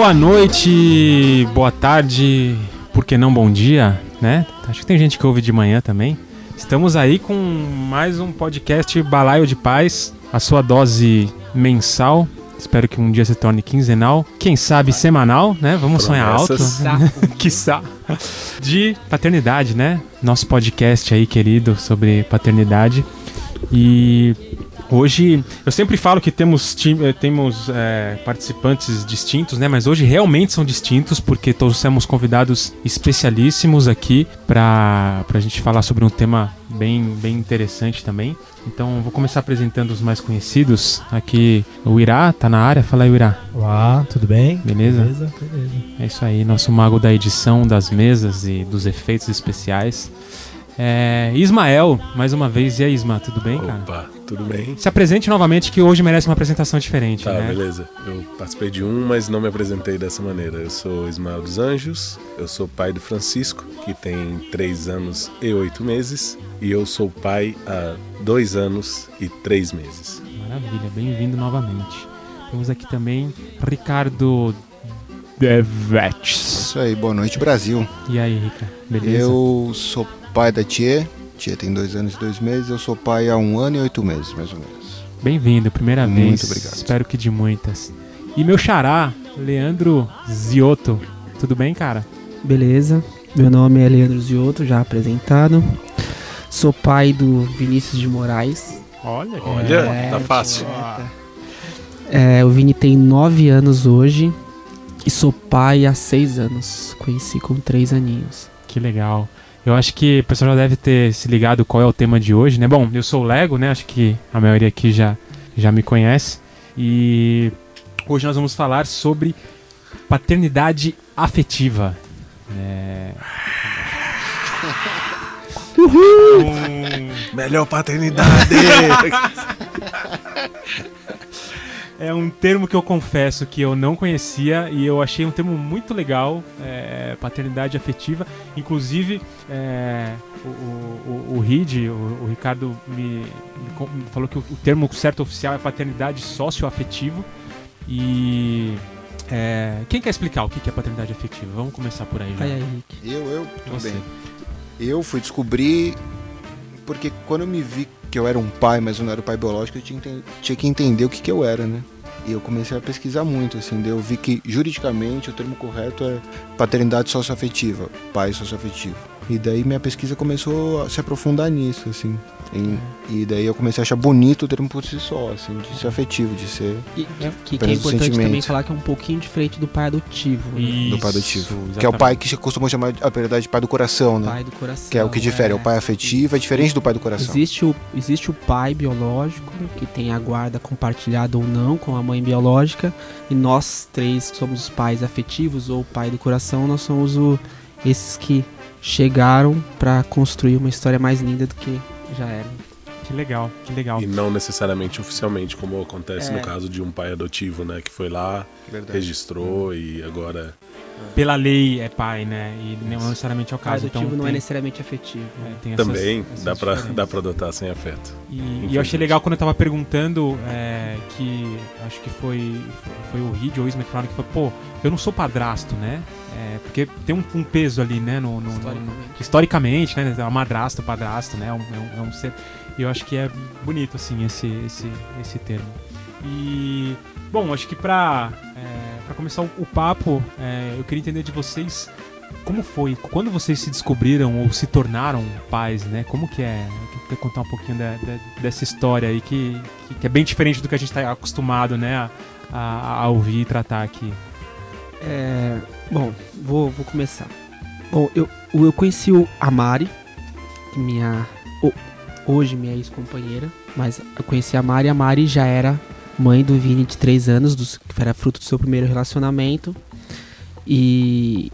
Boa noite, boa tarde, por que não bom dia, né? Acho que tem gente que ouve de manhã também. Estamos aí com mais um podcast Balaio de Paz, a sua dose mensal. Espero que um dia se torne quinzenal, quem sabe semanal, né? Vamos sonhar alto. Quiçá. De paternidade, né? Nosso podcast aí, querido, sobre paternidade. E Hoje, eu sempre falo que temos, eh, temos é, participantes distintos, né? Mas hoje realmente são distintos porque trouxemos convidados especialíssimos aqui para a gente falar sobre um tema bem, bem interessante também. Então, vou começar apresentando os mais conhecidos. Aqui, o Irá tá na área. Fala aí, Irá. Olá, tudo bem? Beleza? Beleza, beleza. É isso aí, nosso mago da edição, das mesas e dos efeitos especiais. É, Ismael, mais uma vez. E aí, Isma, tudo bem, cara? Tudo bem? Se apresente novamente, que hoje merece uma apresentação diferente, Tá, né? beleza. Eu participei de um, mas não me apresentei dessa maneira. Eu sou Ismael dos Anjos, eu sou pai do Francisco, que tem três anos e oito meses, e eu sou pai há dois anos e três meses. Maravilha, bem-vindo novamente. Temos aqui também Ricardo Devetes. Isso aí, boa noite Brasil. E aí, Rica? Beleza? Eu sou pai da Tia. Tia tem dois anos e dois meses. Eu sou pai há um ano e oito meses, mais ou menos. Bem-vindo, primeira Muito vez. obrigado. Espero que de muitas. E meu xará, Leandro Ziotto. Tudo bem, cara? Beleza, meu nome é Leandro Ziotto, já apresentado. Sou pai do Vinícius de Moraes. Olha, Olha, É, tá fácil. É, o Vini tem 9 anos hoje e sou pai há 6 anos. Conheci com 3 aninhos. Que legal. Eu acho que o pessoal já deve ter se ligado qual é o tema de hoje, né? Bom, eu sou o Lego, né? Acho que a maioria aqui já, já me conhece. E hoje nós vamos falar sobre paternidade afetiva. É... Melhor paternidade! É um termo que eu confesso que eu não conhecia e eu achei um termo muito legal, é, paternidade afetiva. Inclusive, é, o, o, o, o Reed, o, o Ricardo, me, me falou que o, o termo certo oficial é paternidade socioafetiva. E é, quem quer explicar o que que é paternidade afetiva? Vamos começar por aí já. Aí, Henrique. Eu, eu, tudo Você. bem. Eu fui descobrir porque quando eu me vi que eu era um pai, mas eu não era o pai biológico, eu tinha, que entender o que, que eu era, né? E eu comecei a pesquisar muito, assim, daí eu vi que juridicamente o termo correto é paternidade socioafetiva, pai socioafetivo. E daí minha pesquisa começou a se aprofundar nisso, assim. Em- e daí eu comecei a achar bonito o termo por si só, assim, de ser afetivo, de ser E, que, que é importante também falar que é um pouquinho diferente do pai adotivo. Né? Isso, do pai adotivo. Que é o exatamente. pai que se costuma chamar, a verdade, de pai do coração, né? Pai do coração. Que é o que difere. O pai afetivo é diferente do pai do coração. Existe o, existe o pai biológico, que tem a guarda compartilhada ou não com a mãe biológica, e nós três que somos os pais afetivos ou pai do coração, nós somos o, esses que chegaram pra construir uma história mais linda do que já era. Que legal, que legal. e não necessariamente oficialmente, como acontece É. no caso de um pai adotivo, né? Que foi lá, Verdade. registrou e agora. Pela lei é pai, né? E não necessariamente é o Pai caso. adotivo Então não é necessariamente afetivo. é, tem essas- Também essas dá pra, diferenças. dá pra adotar sem afeto. E, e eu achei legal quando eu tava perguntando é, que acho que foi, foi o Reed ou o Isma que falaram que foi, pô, eu não sou padrasto, né? É, porque tem um, um peso ali, né? No, no- no- Historicamente. historicamente, né? É madrasto, padrasto, né? É um, é um- é um ser. E eu acho que é bonito, assim, esse, esse, esse termo. E, bom, acho que pra, é, pra começar o, papo, é, eu queria entender de vocês como foi, quando vocês se descobriram ou se tornaram pais, né? Como que é? Eu queria contar um pouquinho da- da- dessa história aí que, que, que é bem diferente do que a gente está acostumado, né? A, a- ouvir e tratar aqui. É, bom, vou, vou começar. Bom, eu, eu conheci o Amari, minha. o- hoje minha ex-companheira, mas eu conheci a Mari a Mari já era mãe do Vini de 3 anos, dos, que era fruto do seu primeiro relacionamento. E.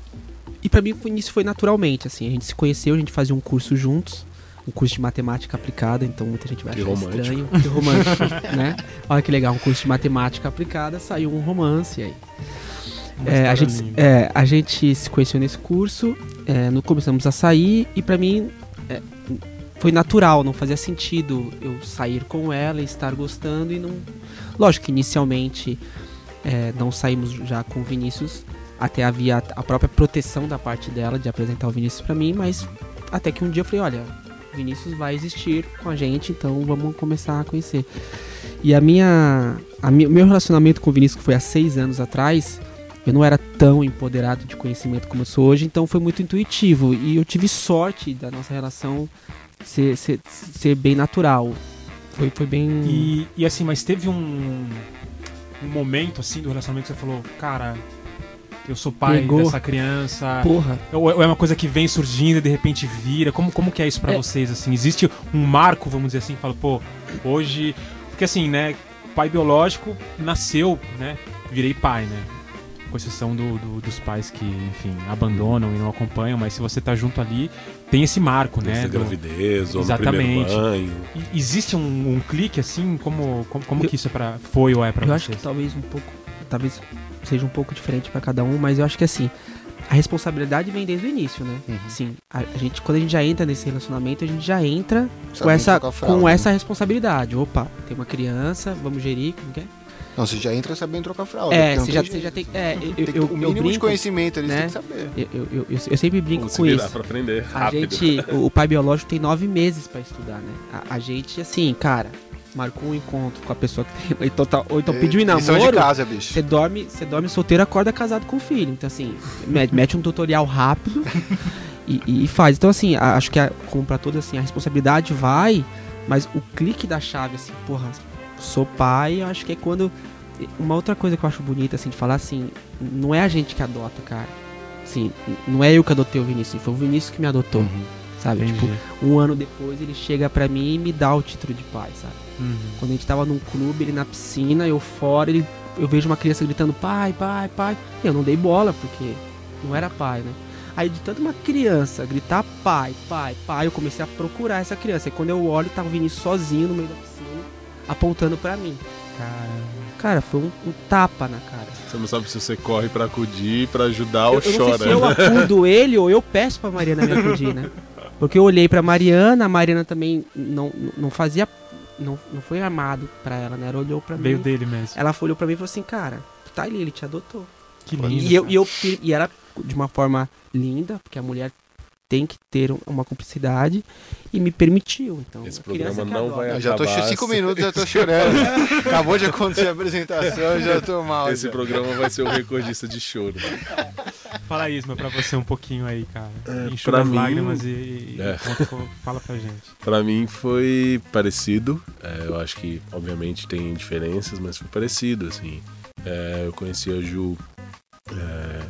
E pra mim foi, isso foi naturalmente, assim, a gente se conheceu, a gente fazia um curso juntos, um curso de matemática aplicada, então muita gente vai Que achar romântico. estranho. Que romântico, né? Olha que legal, um curso de matemática aplicada, saiu um romance aí. É, a, gente, é, a gente se conheceu nesse curso, é, no, começamos a sair e pra mim foi natural, não fazia sentido eu sair com ela e estar gostando e não. Lógico que inicialmente é, não saímos já com o Vinícius. Até havia a própria proteção da parte dela de apresentar o Vinícius pra mim, mas até que um dia eu falei, olha, Vinícius vai existir com a gente, então vamos começar a conhecer. E a minha, a mi- meu relacionamento com o Vinícius, que foi há seis anos atrás, eu não era tão empoderado de conhecimento como eu sou hoje, então foi muito intuitivo. E eu tive sorte da nossa relação ser, ser, ser bem natural. Foi, foi bem. E, e assim, mas teve um, um momento assim do relacionamento que você falou, cara, eu sou pai Pegou. dessa criança. Porra. Ou ou é uma coisa que vem surgindo e de repente vira? Como, como que é isso pra É. vocês, assim? Existe um marco, vamos dizer assim, fala, pô, hoje... Porque assim, né, pai biológico nasceu, né, virei pai, né? Com exceção do, do- dos pais que, enfim, abandonam e não acompanham, mas se você tá junto ali, tem esse marco, né? Desde a do- gravidez, ou no primeiro Exatamente. banho. E- Existe um, um clique, assim, como, como, como que isso é pra, foi ou é pra eu vocês? acho que talvez um pouco. Talvez seja um pouco diferente pra cada um, mas eu acho que assim. A responsabilidade vem desde o início, né? Uhum. Assim, a, a gente, quando a gente já entra nesse relacionamento, a gente já entra com essa, trocar fralda, com né? essa responsabilidade. Opa, tem uma criança, vamos gerir, como que é? Não, você já entra sabendo trocar fralda. É, você tem já, você já tem. É, eu, Tem eu, eu, o eu mínimo de brinco. conhecimento, eles né? têm que saber. Eu, eu, eu, eu- eu sempre brinco se com virar isso. pra aprender A rápido. gente, o, o pai biológico tem nove meses pra estudar, né? A, a gente, assim, cara, marcou um encontro com a pessoa que tem. Ou então, ou então pediu em Lição de namoro. casa, bicho. Você dorme, você dorme solteiro, acorda casado com filho. Então, assim, me- mete um tutorial rápido e, e- e faz. Então, assim, a- acho que, a, como pra todos, assim, a responsabilidade vai, mas o clique da chave, assim, porra, sou pai, eu acho que é quando. Uma outra coisa que eu acho bonita, assim, de falar assim, não é a gente que adota, cara. Assim, não é eu que adotei o Vinícius, foi o Vinícius que me adotou, Uhum. sabe? Entendi. Tipo, um ano depois ele chega pra mim e me dá o título de pai, sabe? Uhum. Quando a gente tava num clube, ele na piscina, eu fora, ele, eu vejo uma criança gritando pai, pai, pai. E eu não dei bola, porque não era pai, né? Aí de tanto uma criança gritar pai, pai, pai, eu comecei a procurar essa criança. E quando eu olho, tava o Vinícius sozinho no meio da piscina, apontando pra mim. Cara, Cara, foi um, um tapa na cara. Você não sabe se você corre pra acudir, pra ajudar Eu, ou eu não chora. sei se eu acudo ele ou eu peço pra Mariana me acudir, né? Porque eu olhei pra Mariana, a Mariana também não, não fazia. Não, não foi amado pra ela, né? Ela olhou pra veio mim. dele mesmo. Ela olhou pra mim e falou assim, cara, tu tá ali, ele te adotou. Que lindo. E, eu, e, eu, e era de uma forma linda, porque a mulher tem que ter um- uma cumplicidade e me permitiu. Então, Esse programa não vai Eu já tô acabar cinco assim. minutos, já tô chorando. Acabou de acontecer a apresentação, eu já tô mal. Esse já. programa vai ser o recordista de choro. Fala Isma pra você um pouquinho aí, cara. É, Enxuga pra as mim- lágrimas e, e É. fala pra gente. Pra mim foi parecido. É, eu acho que, obviamente, tem diferenças, mas foi parecido, assim. É, eu conheci a Ju. é,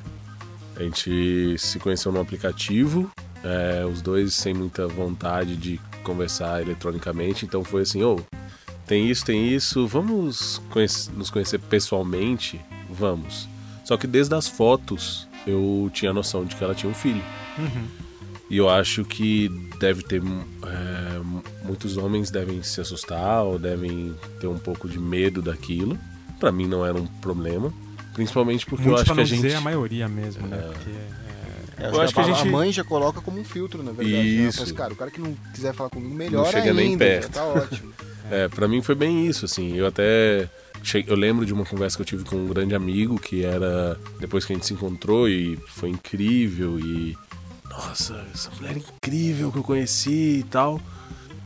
a gente se conheceu no aplicativo. É, os dois sem muita vontade de conversar eletronicamente. Então foi assim, ô, tem isso, tem isso, vamos nos conhecer pessoalmente? Vamos. Só que desde as fotos eu tinha a noção de que ela tinha um filho. Uhum. E eu acho que deve ter. é, muitos homens devem se assustar ou devem ter um pouco de medo daquilo. Pra mim não era um problema. Principalmente porque Muitos eu acho que a gente. dizer a maioria mesmo, né? Porque é- É, Eu acho que a a gente- mãe já coloca como um filtro, na verdade. Né? Ela Isso. fala assim, cara, o cara que não quiser falar comigo, melhor chega ainda. nem perto. Tá ótimo. É, pra mim foi bem isso, assim. Eu até. che- Eu lembro de uma conversa que eu tive com um grande amigo que era. Depois que a gente se encontrou e foi incrível e. Nossa, essa mulher incrível que eu conheci e tal.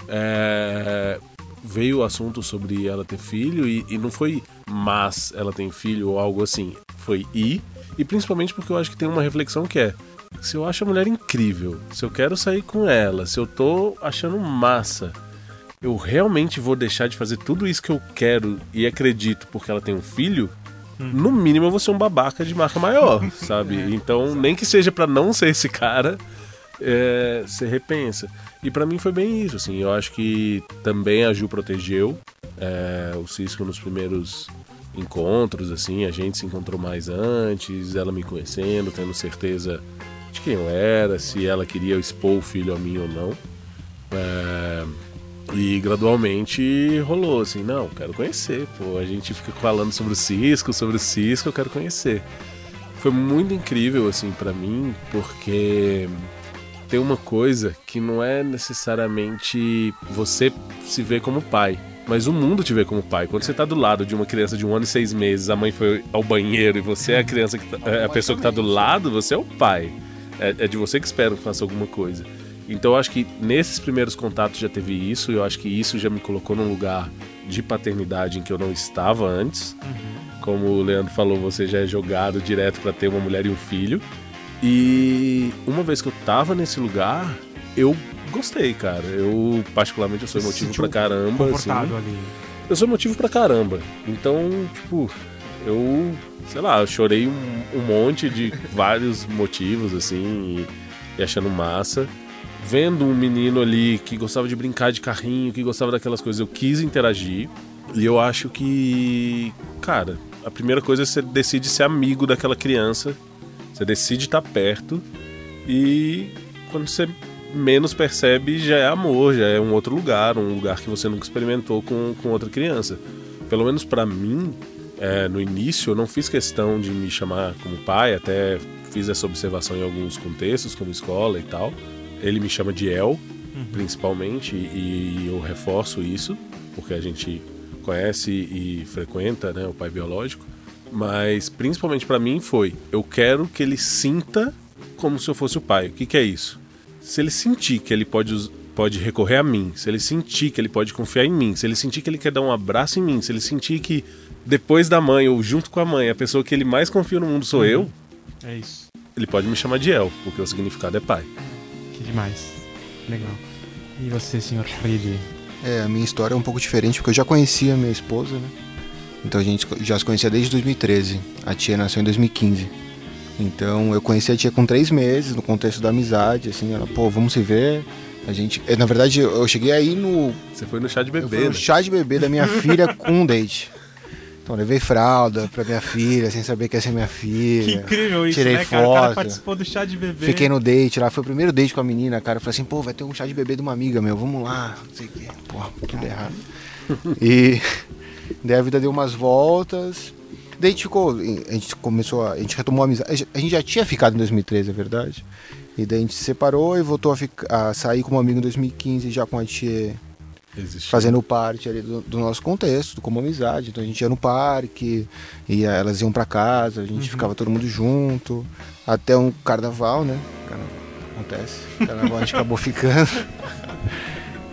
É, veio o assunto sobre ela ter filho e, e não foi mas ela tem filho ou algo assim. Foi e. E principalmente porque eu acho que tem uma reflexão que é. Se eu acho a mulher incrível, se eu quero sair com ela, se eu tô achando massa, eu realmente vou deixar de fazer tudo isso que eu quero e acredito porque ela tem um filho, no mínimo eu vou ser um babaca de marca maior, sabe? Então, nem que seja pra não ser esse cara, é, você repensa. E pra mim foi bem isso, assim. Eu acho que também a Ju protegeu é, o Cisco nos primeiros encontros, assim. A gente se encontrou mais antes, ela me conhecendo, tendo certeza de quem eu era, se ela queria expor o filho a mim ou não. É, e gradualmente rolou assim, não, quero conhecer, pô. A gente fica falando sobre o Cisco, sobre o Cisco, eu quero conhecer. Foi muito incrível, assim, pra mim, porque tem uma coisa que não é necessariamente você se ver como pai, mas o mundo te vê como pai. Quando você tá do lado de uma criança de um ano e seis meses, a mãe foi ao banheiro e você é a criança que tá, é a pessoa que tá do lado, você é o pai. É, é de você que espera que faça alguma coisa. Então eu acho que nesses primeiros contatos já teve isso, e eu acho que isso já me colocou num lugar de paternidade em que eu não estava antes. Como o Leandro falou, você já é jogado direto para ter uma mulher e um filho. E uma vez que eu tava nesse lugar, eu gostei, cara. Eu, particularmente, eu sou emotivo pra caramba. Assim. ali. Eu sou emotivo pra caramba. Então, tipo, eu, sei lá, eu chorei um, um monte de vários motivos, assim, e, e achando massa. Vendo um menino ali que gostava de brincar de carrinho, que gostava daquelas coisas, eu quis interagir. E eu acho que, cara, a primeira coisa é você decide ser amigo daquela criança. Você decide estar perto. E quando você menos percebe, já é amor, já é um outro lugar, um lugar que você nunca experimentou com, com outra criança. Pelo menos pra mim, é, no início, eu não fiz questão de me chamar como pai, até fiz essa observação em alguns contextos, como escola e tal. Ele me chama de El, principalmente, e eu reforço isso, porque a gente conhece e frequenta né, o pai biológico. Mas principalmente pra mim foi: eu quero que ele sinta como se eu fosse o pai. O que, que é isso? Se ele sentir que ele pode, pode recorrer a mim, se ele sentir que ele pode confiar em mim, se ele sentir que ele quer dar um abraço em mim, se ele sentir que depois da mãe ou junto com a mãe, a pessoa que ele mais confia no mundo sou eu, É isso. ele pode me chamar de El, porque o significado é pai. Que demais. Legal. E você, senhor Freire? É, a minha história é um pouco diferente, porque eu já conhecia a minha esposa, né? Então a gente já se conhecia desde 2013. A tia nasceu em 2015. Então eu conheci a tia com três meses, no contexto da amizade, assim, ela, pô, vamos se ver. A gente. eh, Na verdade, eu cheguei aí no. Você foi no chá de Eu fui bebê, no né? chá de bebê da minha filha com um date. Então levei fralda pra minha filha, sem saber que ia ser minha filha. Que incrível isso, Tirei né, cara? O cara foto. participou do chá de bebê. Fiquei no date lá, foi o primeiro date com a menina, cara. Eu falei assim, pô, vai ter um chá de bebê de uma amiga meu, vamos lá, não sei o quê. Porra, tudo errado. E daí a vida deu umas voltas. Daí a gente ficou, a gente começou, a, a gente retomou a amizade. A gente já tinha ficado em 2013, é verdade. E daí a gente se separou e voltou a, ficar, a sair como amigo em 2015, já com a tia Fazendo parte ali do, do nosso contexto, como amizade. Então a gente ia no parque, ia, elas iam pra casa, a gente ficava todo mundo junto, até um carnaval, né? Carna- Acontece. Carnaval a gente acabou ficando.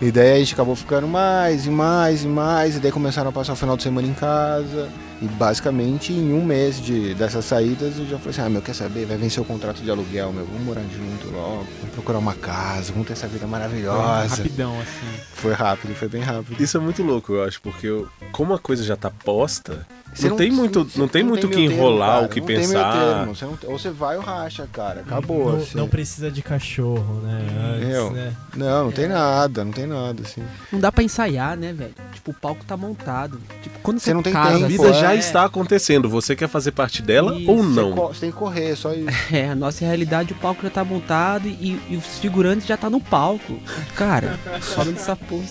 E daí a gente acabou ficando mais e mais e mais, e daí começaram a passar o final de semana em casa. E basicamente em um mês de, dessas saídas eu já falei assim, ah meu, quer saber? Vai vencer o contrato de aluguel, meu, vamos morar junto logo, vamos procurar uma casa, vamos ter essa vida maravilhosa. Rapidão, assim. Foi rápido, foi bem rápido. Isso é muito louco, eu acho, porque eu- como a coisa já tá posta, Você não, tem muito, você não tem muito o que termo, enrolar, cara, o que não tem meio pensar. termo, você não- ou você vai ou racha, cara. Acabou. Não, assim. não precisa de cachorro, né? Antes, Eu? né? Não, não tem nada, não tem nada, assim. Não dá pra ensaiar, né, velho? Tipo, o palco tá montado. Tipo, quando você, Você não tem casa, A tempo, vida é. já está acontecendo, você quer fazer parte dela Isso, ou não? você tem que correr, só isso. É, a nossa realidade, o palco já tá montado e, e os figurantes já tá no palco. Cara, sobe dessa porra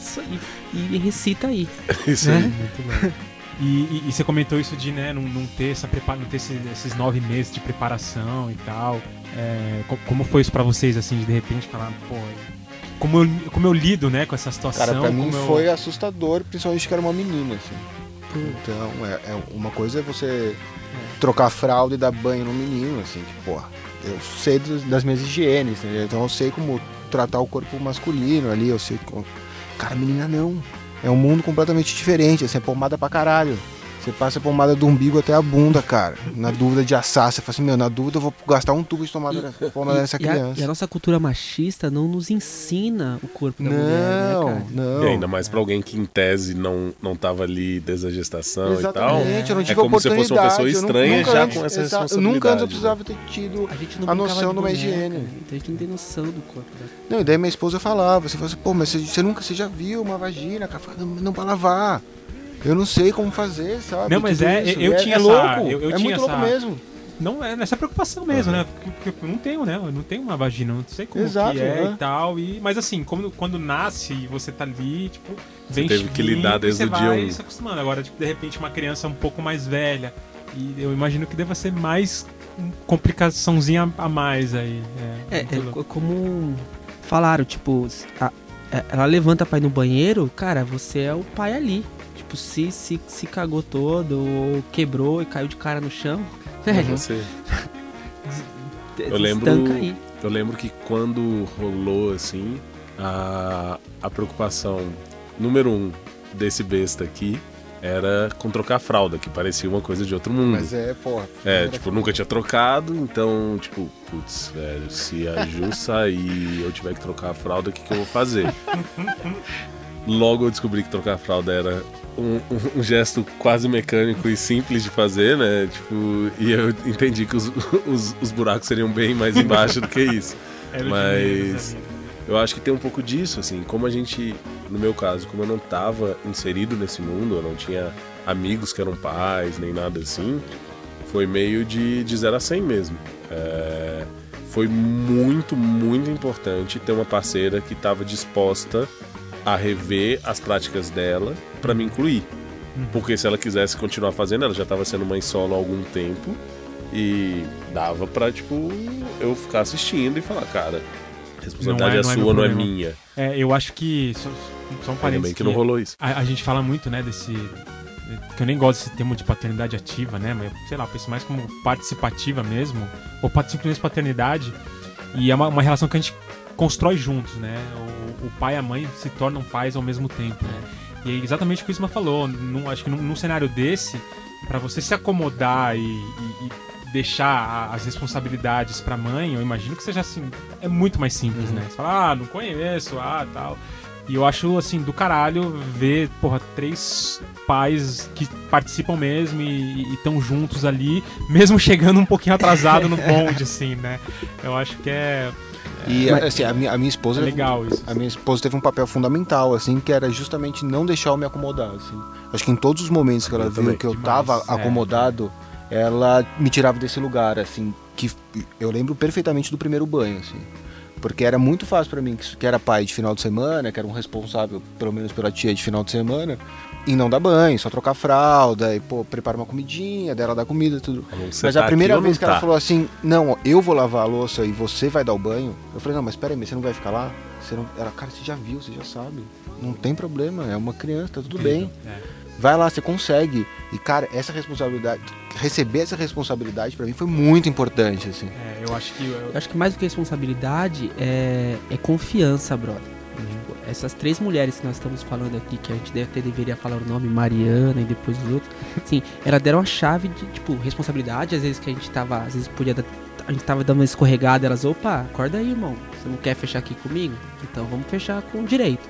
e, e recita aí. Isso né? aí. Muito bom. E, e- e você comentou isso de né, não, não ter, essa prepara, não ter esse- esses nove meses de preparação e tal. É, co- como foi isso pra vocês, assim, de de repente falar, pô, como eu, como eu lido né, com essa situação? Cara, pra mim eu- foi assustador, principalmente que era uma menina, assim. Então, é, é uma coisa é você trocar fralda e dar banho no menino, assim, que, porra, eu sei dos- das minhas higienes, entendeu? Então eu sei como tratar o corpo masculino ali, eu sei como... Cara, menina não. É um mundo completamente diferente, assim, é pomada pra caralho. Você passa a pomada do umbigo até a bunda, cara. Na dúvida de assar, você fala assim, meu, na dúvida eu vou gastar um tubo de tomada pomada nessa E a, criança. e a nossa cultura machista não nos ensina o corpo da mulher, né, Não, cara? não. E ainda mais pra alguém que em tese não, não tava ali desde a gestação e tal. Exatamente, eu não É tive como se fosse uma pessoa estranha nunca já antes- com essa exa- responsabilidade, Nunca antes eu né? precisava ter tido. A gente não A noção de uma higiene. Então a gente não tem noção do corpo da Não, e daí minha esposa falava, você fala assim, pô, mas você, você nunca, você já viu uma vagina, cara? Não, não pra lavar. Eu não sei como fazer, sabe? Não, mas Tudo é- isso. eu é, tinha é essa- louco, eu- eu é tinha muito louco essa- mesmo. Não, é nessa preocupação mesmo, Uhum. né? Porque, porque eu não tenho, né? Eu não tenho uma vagina, não sei como Exato, que é né? e tal. E, mas assim, quando, quando nasce e você tá ali, tipo, vem teve que lidar desde você o dia vai um. se acostumando. Agora, tipo, de repente, uma criança um pouco mais velha. E eu imagino que deva ser mais complicaçãozinha a mais aí. É, É, é louco. co- como falaram, tipo, a- é- ela levanta pra ir no banheiro, cara, você é o pai ali. Tipo, se, se, se cagou todo, ou quebrou e caiu de cara no chão, velho, você- des- Eu lembro- estanca aí. Eu lembro que quando rolou assim, a, a preocupação número um desse besta aqui era com trocar fralda, que parecia uma coisa de outro mundo. Mas é, porra. É, tipo, nunca tinha trocado, então, tipo, putz, velho, se a Ju sair e eu tiver que trocar a fralda, o que, que eu vou fazer? Logo eu descobri que trocar a fralda era um, um- gesto quase mecânico e simples de fazer, né? Tipo, e eu entendi que os, os, os buracos seriam bem mais embaixo do que isso. Mas- ali. Eu acho que tem um pouco disso, assim, como a gente, no meu caso, como eu não tava inserido nesse mundo, eu não tinha amigos que eram pais, nem nada assim, foi meio de, de 0 a 100 mesmo. É, foi muito, muito importante ter uma parceira que estava disposta a rever as práticas dela para me incluir. Porque se ela quisesse continuar fazendo, ela já estava sendo mãe solo há algum tempo e dava pra, tipo, eu ficar assistindo e falar, cara, a responsabilidade Não é- é, não é sua, não é minha. É, eu acho que. Só, só um Ainda parênteses. bem que não rolou isso. A, a gente fala muito, né, desse. Que eu nem gosto desse termo de paternidade ativa, né? Mas, sei lá, eu penso mais como participativa mesmo. Ou simplesmente paternidade. E é uma, uma relação que a gente constrói juntos, né? O, pai e a mãe se tornam pais ao mesmo tempo, né? E é exatamente o que o Isma falou. Num, acho que num, num cenário desse, pra você se acomodar e, e- e deixar a- as responsabilidades pra mãe, eu imagino que seja assim. É muito mais simples, né? Você fala, ah, não conheço, ah, tal. E eu acho, assim, do caralho ver, porra, três pais que participam mesmo e estão juntos ali, mesmo chegando um pouquinho atrasado no bonde, assim, né? Eu acho que é, E Mas- assim, a minha, a minha esposa. é legal isso. A minha esposa teve um papel fundamental, assim, que era justamente não deixar eu me acomodar, assim. Acho que em todos os momentos que ela Eu viu também. que eu Demais, tava é. acomodado, ela me tirava desse lugar, assim, que eu lembro perfeitamente do primeiro banho, assim. Porque era muito fácil pra mim, que que era pai de final de semana, que era um responsável, pelo menos pela tia de final de semana, e não dar banho, só trocar fralda, e, pô, prepara uma comidinha, dela dar comida, tudo. Você Mas tá a primeira vez que ela tá? falou assim, não, ó, eu vou lavar a louça e você vai dar o banho, eu falei, não, mas peraí, mas você não vai ficar lá? Você não... Ela, cara, você já viu, você já sabe. Não tem problema, é uma criança, tá tudo bem. É. Vai lá, você consegue. E, cara, essa responsabilidade, receber essa responsabilidade pra mim foi muito importante, assim. É, eu acho que. eu- Eu acho que mais do que responsabilidade é, é confiança, brother. Essas três mulheres que nós estamos falando aqui, que a gente deve até deveria falar o nome, Mariana e depois os outros, sim, elas deram a chave de, tipo, responsabilidade, às vezes que a gente tava, às vezes podia dar, a gente tava dando uma escorregada, elas, opa, acorda aí, irmão, você não quer fechar aqui comigo? Então vamos fechar com direito.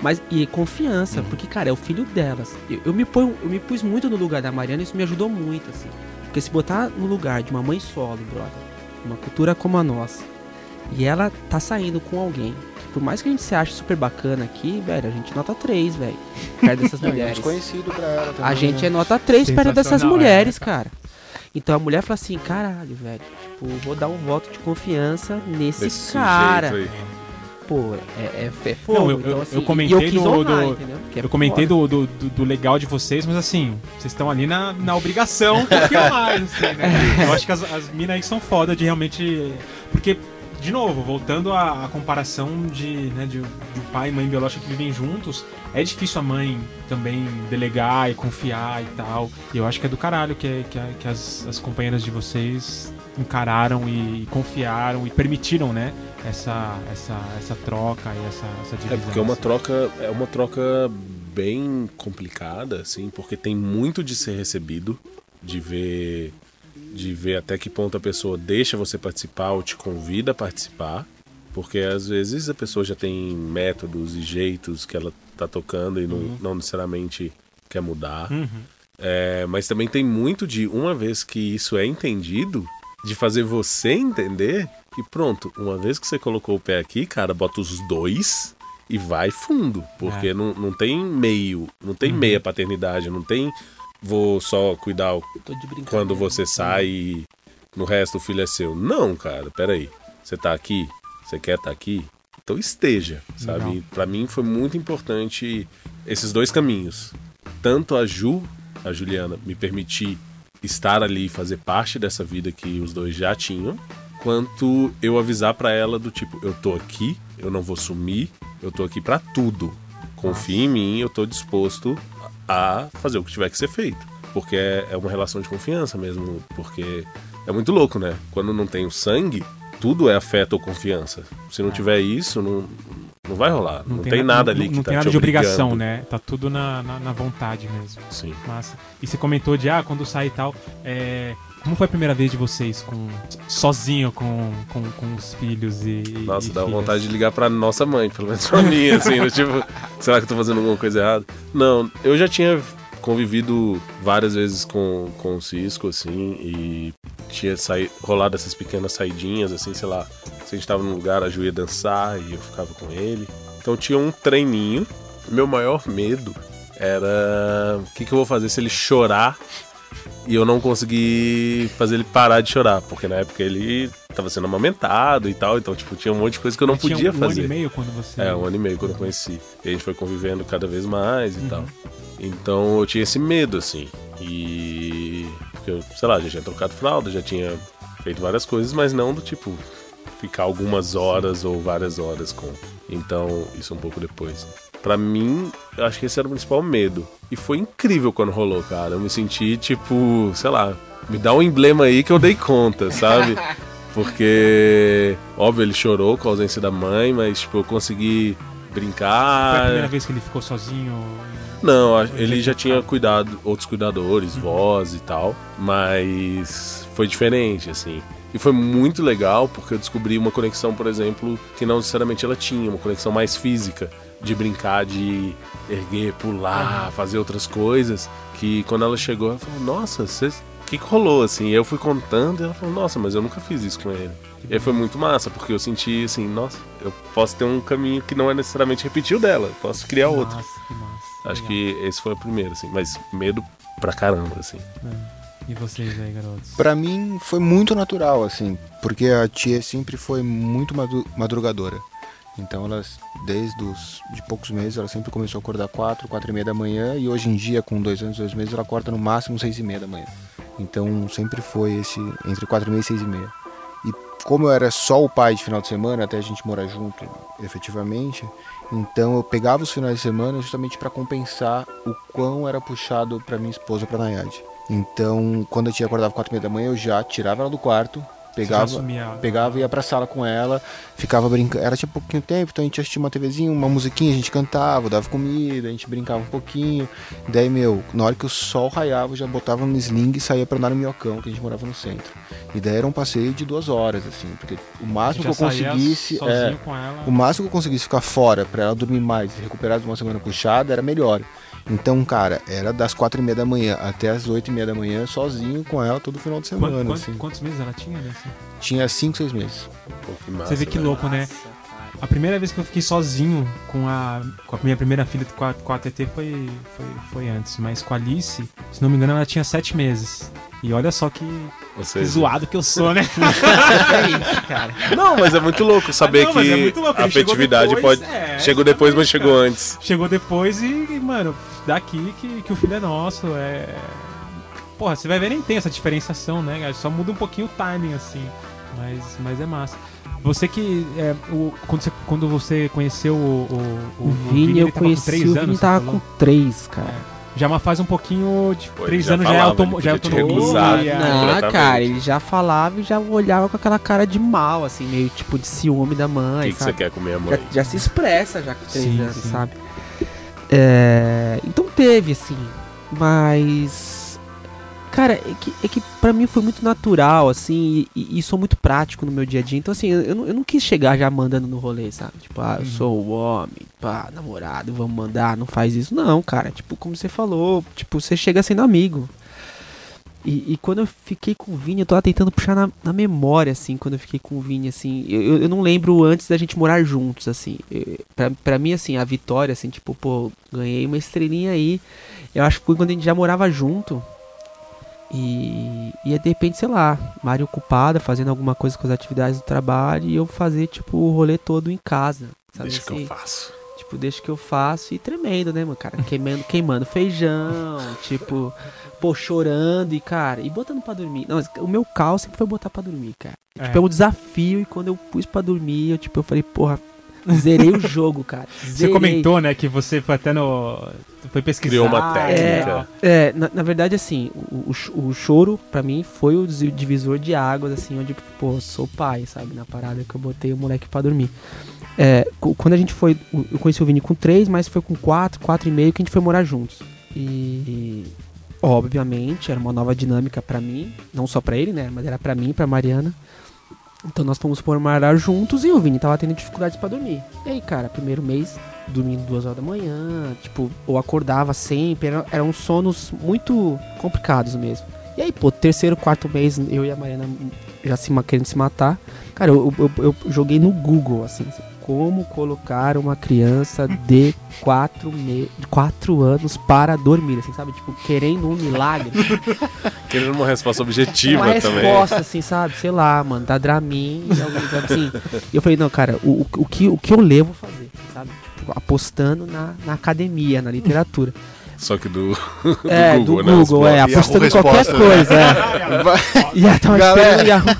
Mas, e confiança, porque, cara, é o filho delas. Eu, eu me ponho, eu me pus muito no lugar da Mariana e isso me ajudou muito, assim. Porque se botar no lugar de uma mãe solo, brother, uma cultura como a nossa, e ela tá saindo com alguém, por mais que a gente se ache super bacana aqui, velho, a gente nota 3, velho, perto dessas Não, é mulheres. desconhecido pra ela também. A gente né? é nota 3 perto dessas Sensacional, mulheres, é, cara. Então a mulher fala assim, caralho, velho, tipo, vou dar um voto de confiança nesse Desse cara. Pô, é, é, é fogo. Não, eu- então, assim, eu comentei eu quis do- honrar, do- é Eu comentei do, do, do- do legal de vocês, mas assim, vocês estão ali na, na obrigação um pouquinho mais, assim, né? Eu acho que as, as minas aí são foda de realmente. Porque, de novo, voltando à, à comparação de, né, de, de pai e mãe biológica que vivem juntos, é difícil a mãe também delegar e confiar e tal. E eu acho que é do caralho que, que, que as, as companheiras de vocês encararam e, confiaram e permitiram, né? Essa, essa, essa troca e essa, essa É divisão. porque é uma assim. troca, é uma troca bem complicada, assim, porque tem muito de ser recebido, de ver, de ver até que ponto a pessoa deixa você participar ou te convida a participar, porque às vezes a pessoa já tem métodos e jeitos que ela tá tocando e não, não necessariamente quer mudar. Uhum. É, mas também tem muito de, uma vez que isso é entendido, de fazer você entender que pronto, uma vez que você colocou o pé aqui, cara, bota os dois e vai fundo. Porque É. não, não tem meio, não tem Uhum. meia paternidade, não tem vou só cuidar quando você sai e no resto o filho é seu. Não, cara, peraí. Você tá aqui? Você quer estar aqui? Então esteja, sabe? Pra mim foi muito importante esses dois caminhos. Tanto a Ju, a Juliana, me permitir estar ali e fazer parte dessa vida que os dois já tinham, quanto eu avisar pra ela do tipo, eu tô aqui, eu não vou sumir, eu tô aqui pra tudo. Confie em mim, eu tô disposto a fazer o que tiver que ser feito. Porque é, é uma relação de confiança mesmo. Porque é muito louco, né? Quando não tem o sangue, tudo é afeto ou confiança. Se não tiver isso, não, não vai rolar. Não, tem, na- nada ali não, que não tá tem nada de obrigação, né? Tá tudo na, na, na vontade mesmo. Sim. Massa. E você comentou de, ah, quando sai e tal, é, como foi a primeira vez de vocês com sozinho com, com, com os filhos e Nossa, e dá filhas? vontade de ligar pra nossa mãe, pelo menos pra mim, assim, do tipo, será que eu tô fazendo alguma coisa errada? Não, eu já tinha convivido várias vezes com, com o Cisco, assim, e tinha saí, rolado essas pequenas saidinhas, assim, sei lá, se a gente tava num lugar, a Ju ia dançar e eu ficava com ele. Então tinha um treininho. Meu maior medo era o que, que eu vou fazer se ele chorar e eu não consegui fazer ele parar de chorar, porque na época ele tava sendo amamentado e tal, então tipo, tinha um monte de coisa que eu não tinha podia um fazer. ano e meio quando você... É, um ano e meio quando eu conheci. E a gente foi convivendo cada vez mais e Uhum. tal. Então eu tinha esse medo, assim. E. Porque eu, sei lá, já tinha trocado fralda, já tinha feito várias coisas, mas não do tipo ficar algumas horas ou várias horas com. Então, isso um pouco depois. Pra mim, eu acho que esse era o principal medo. E foi incrível quando rolou, cara. Eu me senti tipo, sei lá, me dá um emblema aí que eu dei conta, sabe? Porque, óbvio, ele chorou com a ausência da mãe, mas, tipo, eu consegui Foi a brincar. primeira vez que ele ficou sozinho? Não, ele já tinha cuidado, outros cuidadores, voz e tal, mas foi diferente, assim. E foi muito legal porque eu descobri uma conexão, por exemplo, que não necessariamente ela tinha, uma conexão mais física, de brincar, de erguer, pular, fazer outras coisas, que quando ela chegou, ela falou, nossa, o que, que rolou, assim? E eu fui contando e ela falou, nossa, mas eu nunca fiz isso com ele. E aí foi muito massa, porque eu senti assim, nossa, eu posso ter um caminho que não é necessariamente repetir o dela, posso criar outro. Nossa, que massa. Acho Legal. que esse foi o primeiro, assim, mas medo pra caramba, assim. E vocês aí, garotos? Pra mim foi muito natural, assim, porque a tia sempre foi muito madrugadora. Então ela, desde os de poucos meses, ela sempre começou a acordar 4, 4 e meia da manhã e hoje em dia, com dois anos, dois meses, ela acorda no máximo 6 e meia da manhã. Então sempre foi esse entre 4 e meia e 6 e meia. E como eu era só o pai de final de semana, até a gente morar junto efetivamente, então eu pegava os finais de semana justamente para compensar o quão era puxado para minha esposa, para Nayade. Então, quando a tia acordava 4 e meia da manhã, eu já tirava ela do quarto, pegava, pegava e ia pra sala com ela, ficava brincando. Ela tinha pouquinho tempo, então a gente assistia uma TVzinha, uma musiquinha, a gente cantava, dava comida, a gente brincava um pouquinho. Daí, meu, na hora que o sol raiava, eu já botava no sling e saía pra andar no minhocão, que a gente morava no centro. E daí era um passeio de duas horas, assim, porque o máximo que eu conseguisse. É, com ela. o máximo que eu conseguisse ficar fora pra ela dormir mais e recuperar de uma semana puxada era melhor. Então, cara, era das quatro e meia da manhã até as oito e meia da manhã, sozinho com ela todo final de semana, quan- assim. Quantos meses ela tinha, né? assim? Tinha cinco, seis meses. Pô, que massa, Você vê que velho. louco, né? A primeira vez que eu fiquei sozinho com a, com a minha primeira filha com a, com a TT foi, foi, foi antes, mas com a Alice, se não me engano, ela tinha sete meses. E olha só que, que zoado que eu sou, né? é isso. Não, mas é muito louco saber Ah, não, que é louco, a afetividade depois, pode. é, chegou depois, mas chegou cara. antes. Chegou depois e, mano, daqui que, que o filho é nosso, é... Porra, você vai ver, nem tem essa diferenciação, né? Só muda um pouquinho o timing, assim. Mas, mas é massa. Você que. é, o, quando, você, quando você conheceu o, o, O Vini, eu ele tava com conheci, três o Vini anos, tava com três, cara. Já é uma fase um pouquinho. De Pô, três já anos já é, falava, automo, já é podia te autonomia. recusar. e a- Não, cara, ele já falava e já olhava com aquela cara de mal, assim, meio tipo de ciúme da O mãe, que, que você quer comer a já, mãe? já se expressa já com três Sim, anos, sim. sabe? É, então teve, assim, mas. Cara, é que, é que pra mim foi muito natural, assim, e, e sou muito prático no meu dia a dia. Então, assim, eu, não, eu não quis chegar já mandando no rolê, sabe? Tipo, ah, eu Uhum. sou o homem, pá, namorado, vamos mandar, não faz isso. Não, cara, tipo, como você falou, tipo, você chega sendo amigo. E, e quando eu fiquei com o Vini, eu tava tentando puxar na, na memória, assim, quando eu fiquei com o Vini, assim. Eu, eu- eu não lembro antes da gente morar juntos, assim. Eu- Pra, pra mim, assim, a vitória, assim, tipo, pô, ganhei uma estrelinha aí. Eu acho que foi quando a gente já morava junto. E, e de repente, sei lá, Mari ocupada, fazendo alguma coisa com as atividades do trabalho. E eu fazer, tipo, o rolê todo em casa. Sabe Deixa que assim? eu faço. Tipo, deixa que eu faço e tremendo, né, mano, cara? Queimando, queimando feijão, tipo, pô, chorando e, cara, e botando pra dormir. Não, mas o meu caos sempre foi botar pra dormir, cara. É. Tipo, é um desafio e quando eu pus pra dormir, eu, tipo, eu falei, porra, Zerei o jogo, cara. Você Zerei. comentou, né, que você foi até no. Foi pesquisar. Criou uma técnica. É, na, na verdade, assim, o, o o choro, pra mim, foi o divisor de águas, assim, onde, pô, sou pai, sabe? Na parada que eu botei o moleque pra dormir. É, quando a gente foi. Eu conheci o Vini com três, mas foi com quatro, quatro e meio que a gente foi morar juntos. E. Obviamente, era uma nova dinâmica pra mim, não só pra ele, né? Mas era pra mim e pra Mariana. Então nós fomos por morar juntos e o Vini tava tendo dificuldades pra dormir. E aí, cara, primeiro mês, dormindo duas horas da manhã, tipo, ou acordava sempre, eram, eram sonos muito complicados mesmo. E aí, pô, terceiro, quarto mês, eu e a Mariana já se, querendo se matar. Cara, eu, eu, eu joguei no Google, assim, como colocar uma criança de quatro, me quatro anos para dormir, assim, sabe? Tipo, querendo um milagre. Querendo uma resposta objetiva uma também. resposta, assim, sabe? Sei lá, mano, da Dramin, algum lugar assim. E eu falei, não, cara, o, o, que, o que eu levo fazer, sabe? Tipo, apostando na, na academia, na literatura. Só que do, do é, Google, do né? Google, é, apostando em qualquer coisa, é. E aí tava Galera. esperando Yahoo.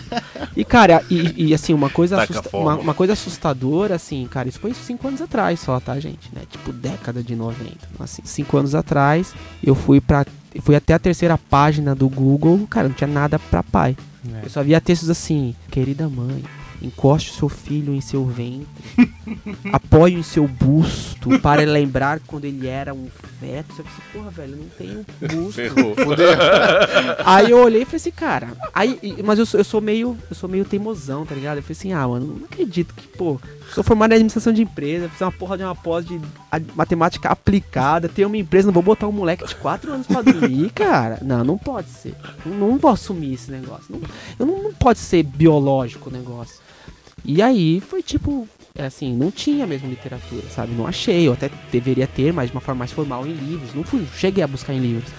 E, cara, e, e, assim, uma coisa, assusta- uma, uma coisa assustadora, assim, cara, isso foi cinco anos atrás só, tá, gente? Né? Tipo, década de 90. Assim, cinco anos atrás, eu fui pra. Fui até a terceira página do Google, cara, não tinha nada pra pai. É. Eu só via textos assim, querida mãe, encoste o seu filho em seu ventre, apoie em seu busto para lembrar quando ele era um feto. Eu pensei, porra, velho, não tenho busto. Ferrou. Aí eu olhei e falei assim, cara. Aí, mas eu sou, eu sou meio. Eu sou meio teimosão, tá ligado? Eu falei assim, ah, mano, não acredito que, pô, sou formado em administração de empresa, fiz uma porra de uma pós de matemática aplicada, tenho uma empresa, não vou botar um moleque de 4 anos pra dormir, cara. Não, não pode ser. Não, não vou assumir esse negócio. Não, eu não, não pode ser biológico o negócio. E aí foi tipo. É assim, não tinha mesmo literatura, sabe? Não achei, eu até deveria ter, mas de uma forma mais formal em livros. Não fui, cheguei a buscar em livros.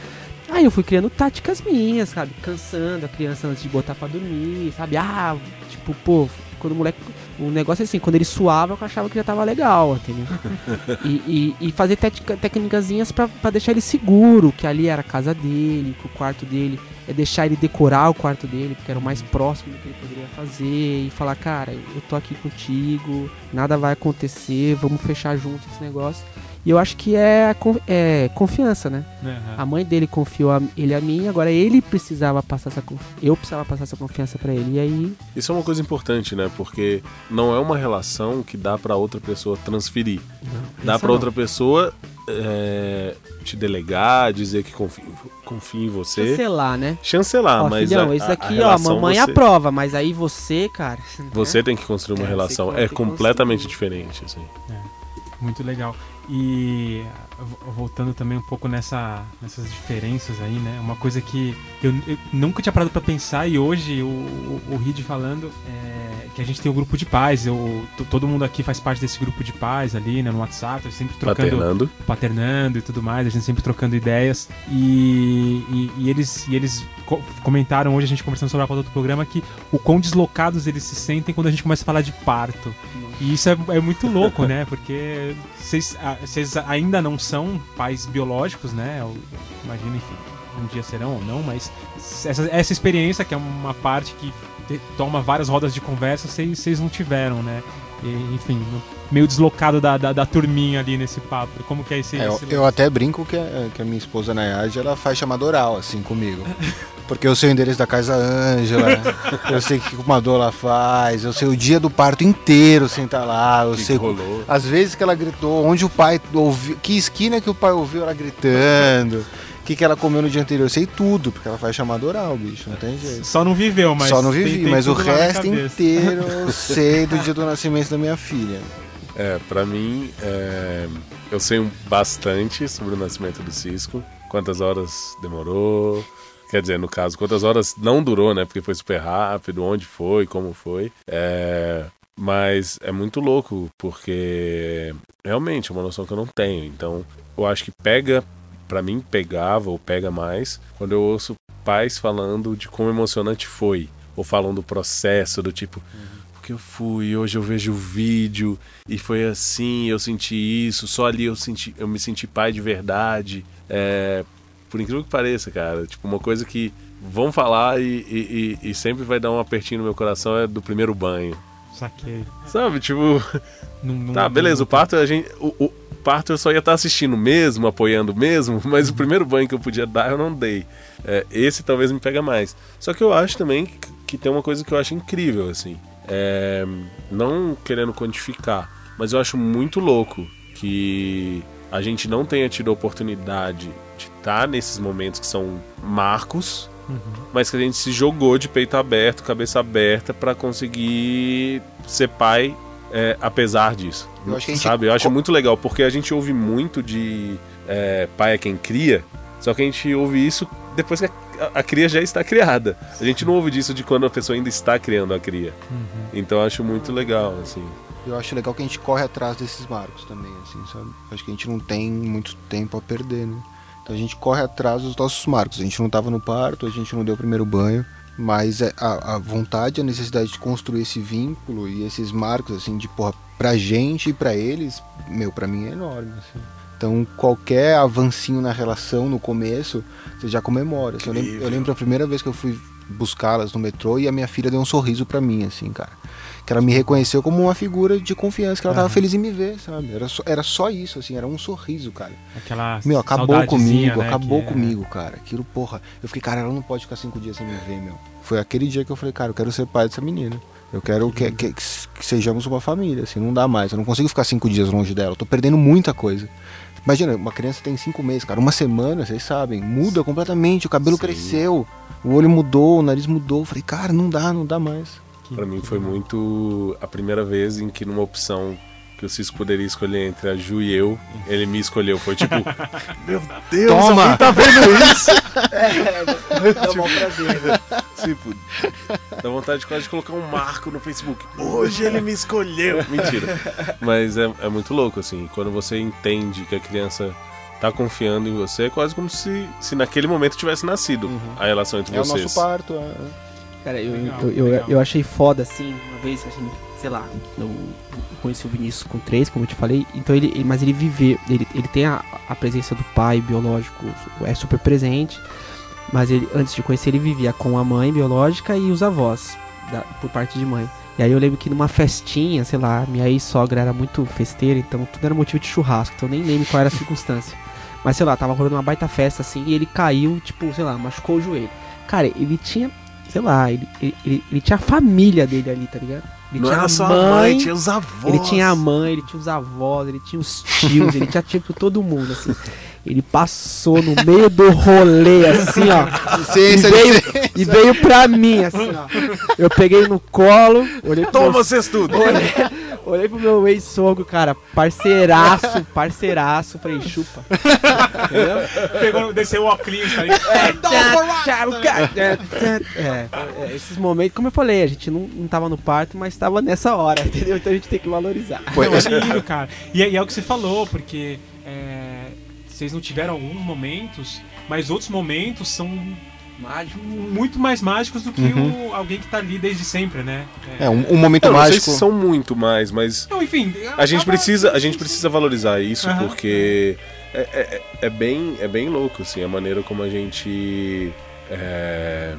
Aí eu fui criando táticas minhas, sabe? Cansando a criança antes de botar pra dormir, sabe? Ah, tipo, pô, quando o moleque. O negócio é assim, quando ele suava, eu achava que já tava legal, entendeu? e, e, e fazer técnica, técnicazinhas pra, pra deixar ele seguro, que ali era a casa dele, que o quarto dele. É deixar ele decorar o quarto dele, porque era o mais próximo do que ele poderia fazer. E falar, cara, eu tô aqui contigo, nada vai acontecer, vamos fechar junto esse negócio. E eu acho que é, é confiança, né? Aham. A mãe dele confiou a- ele a mim, agora ele precisava passar essa confiança. Eu precisava passar essa confiança pra ele. E aí. Isso é uma coisa importante, né? Porque não é uma relação que dá pra outra pessoa transferir. Dá essa pra não. outra pessoa é, te delegar, dizer que confia, confia em você. Chancelar, né? Chancelar, ó, mas a, isso a- a aqui, ó, a relação mamãe você, aprova, mas aí você, cara. né? Você tem que construir uma É, relação. É completamente construir. diferente, assim. Muito legal. E voltando também um pouco nessa, nessas diferenças aí, né? Uma coisa que eu, eu nunca tinha parado pra pensar e hoje o, o, o Reed falando é que a gente tem o grupo de pais. Eu, todo mundo aqui faz parte desse grupo de pais ali, né? No WhatsApp, sempre trocando Paternando. paternando e tudo mais, a gente sempre trocando ideias. E, e, e eles, e eles co- comentaram hoje, a gente conversando sobre a pauta do programa, que o quão deslocados eles se sentem quando a gente começa a falar de parto. E isso é, é muito louco, né? Porque vocês ainda não são pais biológicos, né? Eu imagino, enfim, um dia serão ou não, mas essa, essa experiência, que é uma parte que toma várias rodas de conversa, vocês não tiveram, né? Enfim, meio deslocado da, da, da turminha ali nesse papo. Como que é esse... É, eu, esse eu até brinco que a, que a minha esposa Nayade, ela faz chamada oral, assim, comigo. Porque eu sei o endereço da casa Ângela, eu sei o que uma ela faz, eu sei o dia do parto inteiro sem estar lá, eu Que sei rolou. as vezes que ela gritou, onde o pai ouviu, que esquina que o pai ouviu ela gritando, o que, que ela comeu no dia anterior, eu sei tudo, porque ela faz chamada oral, bicho, não tem jeito. Só não viveu, mas. Só não tem- vivi, tem mas o resto inteiro eu sei do dia do nascimento da minha filha. É, pra mim, é, eu sei bastante sobre o nascimento do Cisco. Quantas horas demorou. Quer dizer, no caso, quantas horas não durou, né? Porque foi super rápido, onde foi, como foi. É, mas é muito louco, porque realmente é uma noção que eu não tenho. Então, eu acho que pega, pra mim, pegava ou pega mais quando eu ouço pais falando de como emocionante foi. Ou falam do processo, do tipo, porque eu fui, hoje eu vejo o vídeo e foi assim, eu senti isso, só ali eu senti, eu me senti pai de verdade. É, por incrível que pareça, cara, tipo uma coisa que vão falar e, e- e- e sempre vai dar um apertinho no meu coração é do primeiro banho. Saquei. Sabe, tipo, Não- não- tá, beleza, o parto a gente. O, o parto eu só ia estar assistindo mesmo, apoiando mesmo, mas o primeiro banho que eu podia dar eu não dei. É, esse talvez me pega mais. Só que eu acho também que, tem uma coisa que eu acho incrível, assim. É, não querendo quantificar, mas eu acho muito louco que a gente não tenha tido a oportunidade de estar nesses momentos que são marcos, mas que a gente se jogou de peito aberto, cabeça aberta pra conseguir ser pai é, apesar disso. Eu acho que a gente- sabe? Eu acho muito legal porque a gente ouve muito de é, pai é quem cria, só que a gente ouve isso depois que a, a cria já está criada. A gente não ouve disso de quando a pessoa ainda está criando a cria. Então eu acho muito legal, assim. Eu acho legal que a gente corre atrás desses marcos também, assim, sabe? Acho que a gente não tem muito tempo a perder, né? Então a gente corre atrás dos nossos marcos. A gente não tava no parto, a gente não deu o primeiro banho, mas é a, a vontade, a necessidade de construir esse vínculo e esses marcos, assim, de porra, pra gente e pra eles, meu, pra mim é enorme, assim. Então qualquer avancinho na relação no começo, você já comemora. assim. eu, lembro, eu lembro a primeira vez que eu fui buscá-las no metrô e a minha filha deu um sorriso pra mim, assim, cara que ela me reconheceu como uma figura de confiança, que ela tava feliz em me ver, sabe? Era só, era só isso, assim, era um sorriso, cara. Aquela Meu, acabou comigo, né, acabou que é- comigo, cara. Aquilo, porra. Eu fiquei, cara, ela não pode ficar cinco dias sem me ver, meu. Foi aquele dia que eu falei, cara, eu quero ser pai dessa menina. Eu quero que, que, que sejamos uma família, assim, não dá mais. Eu não consigo ficar cinco dias longe dela, eu tô perdendo muita coisa. Imagina, uma criança tem cinco meses, cara, uma semana, vocês sabem, muda completamente, o cabelo Sim. cresceu, o olho mudou, o nariz mudou. Eu falei, cara, não dá, não dá mais. Pra mim foi muito a primeira vez em que numa opção que o Cisco poderia escolher entre a Ju e eu, ele me escolheu. Foi tipo, meu Deus, Toma! alguém tá vendo isso? É um bom prazer. tipo, dá vontade de quase de colocar um marco no Facebook. Hoje ele me escolheu. Mentira. Mas é, é muito louco, assim, quando você entende que a criança tá confiando em você, é quase como se, se naquele momento tivesse nascido a relação entre É o vocês. nosso parto. é- Cara, eu, Legal, eu, eu, legal. eu achei foda, assim, uma vez, assim, sei lá, eu conheci o Vinícius com três, como eu te falei, então ele, ele- mas ele viveu, ele, ele tem a, a presença do pai biológico, é super presente, mas ele, antes de conhecer, ele vivia com a mãe biológica e os avós, da- por parte de mãe. E aí eu lembro que numa festinha, sei lá, minha ex-sogra era muito festeira, então tudo era motivo de churrasco, então eu nem lembro qual era a circunstância. Mas sei lá, tava rolando uma baita festa assim e ele caiu, tipo, sei lá, machucou o joelho. Cara, ele tinha, sei lá, ele, ele, ele, tinha a família dele ali, tá ligado? Ele Não tinha era a só mãe, a mãe, tinha os avós. ele tinha a mãe, ele tinha os avós, ele tinha os tios, ele tinha tipo todo mundo, assim. Ele passou no meio do rolê, assim, ó. E Licença, veio, e veio pra mim, assim, ó. Eu peguei no colo, olhei Toma, vocês tudo. olhei, olhei pro meu ex-sogro, cara, parceiraço, parceiraço, falei, chupa. Entendeu? Pegou, desceu o óculos, tá ligado? É, É, esses momentos, como eu falei, a gente não, não tava no parto, mas tava nessa hora, entendeu? Então a gente tem que valorizar. É lindo, cara. E, é- e é o que você falou, porque é, vocês não tiveram alguns momentos, mas outros momentos são Mágico. muito mais mágicos do que o, alguém que tá ali desde sempre, né? É, um, um momento Eu não sei mágico. se são muito mais, mas Não, enfim. a gente precisa, a gente precisa valorizar isso Aham. porque é, é, é bem, é bem louco assim a maneira como a gente é,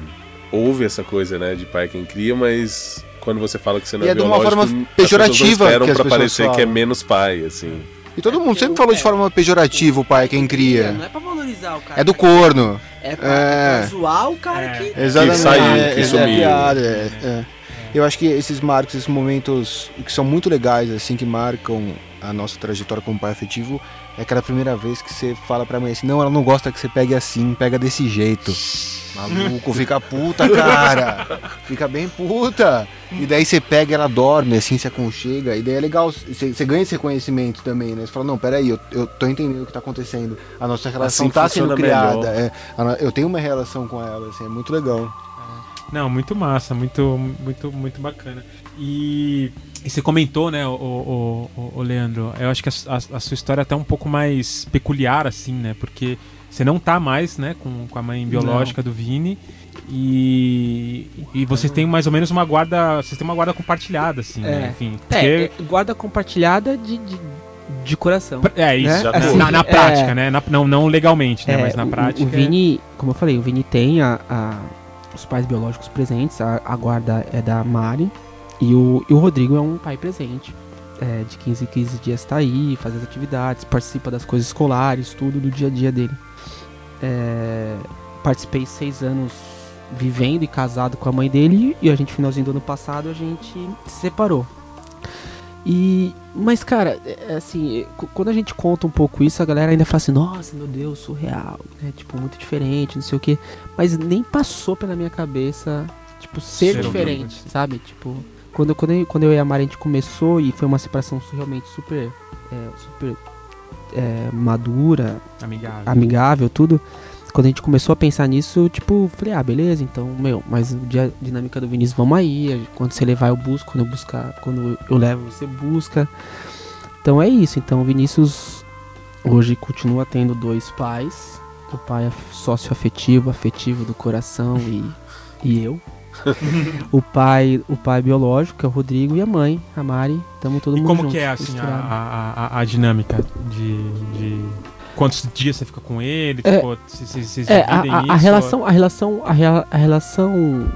ouve essa coisa, né, de pai quem cria, mas quando você fala que você não E é, é de uma biológico, forma as pessoas não pejorativa as pra pessoas parecer que é falam. menos pai, assim. E todo mundo porque sempre falou de é. forma pejorativa o pai quem cria. Não é pra valorizar o cara. É do corno. É pra, É. pra zoar o cara É. que. Exatamente. saiu, é, que é, sumiu. é piada, é, é. Eu acho que esses marcos, esses momentos que são muito legais, assim, que marcam a nossa trajetória como pai afetivo, é aquela primeira vez que você fala pra mãe assim, não, ela não gosta que você pegue assim, pega desse jeito. Maluco, fica puta, cara. Fica bem puta. E daí você pega, ela dorme, assim, se aconchega. E daí é legal, você, você ganha esse conhecimento também, né? Você fala, não, peraí, eu, eu tô entendendo o que tá acontecendo. A nossa relação Assim tá sendo criada. é. Eu tenho uma relação com ela, assim, é muito legal. Não, muito massa, muito, muito, muito bacana. E, e você comentou, né, o, o, o- o Leandro, eu acho que a, a- a sua história é até um pouco mais peculiar, assim, né? Porque você não tá mais, né, com, com a mãe biológica do Vini. E, e vocês têm mais ou menos uma guarda. Vocês têm uma guarda compartilhada, assim, né? É. Enfim. É, Porque. é, guarda compartilhada de, de, de coração. É, isso. né? na- na, É. prática, né? Na- não, não legalmente, né? É, Mas na o- prática. O, Vini, como eu falei, o Vini tem a, a- os pais biológicos presentes, a, a guarda é da Mari. E o, e o Rodrigo é um pai presente. É, de 15 em 15 dias tá aí, faz as atividades, participa das coisas escolares, tudo do dia a dia dele. É, participei seis anos vivendo e casado com a mãe dele e a gente finalzinho do ano passado a gente se separou. E mas cara, é, é assim, quando a gente conta um pouco isso, a galera ainda fala assim: "Nossa, meu Deus, surreal", né? Tipo, muito diferente, não sei o quê. Mas nem passou pela minha cabeça tipo ser Ser diferente, sabe? Tipo, quando quando eu, quando eu e a Mari a gente começou e foi uma separação realmente super é, super é, madura, Amigável. amigável, tudo. Quando a gente começou a pensar nisso, tipo, falei, ah, beleza, então, meu, mas a dinâmica do Vinícius, vamos aí. Quando você levar, eu busco. Quando eu buscar, quando eu levo, você busca. Então é isso. Então o Vinícius hoje continua tendo dois pais. O pai é sócio afetivo, afetivo do coração e, e eu. o pai, o pai biológico, que é o Rodrigo, e a mãe, a Mari. Tamo todo E mundo como junto, que é assim a, a, a, dinâmica de, de quantos dias você fica com ele? É. Tipo, se- vocês É, a, dividem a- a isso? relação, a relação, a, rea- a relação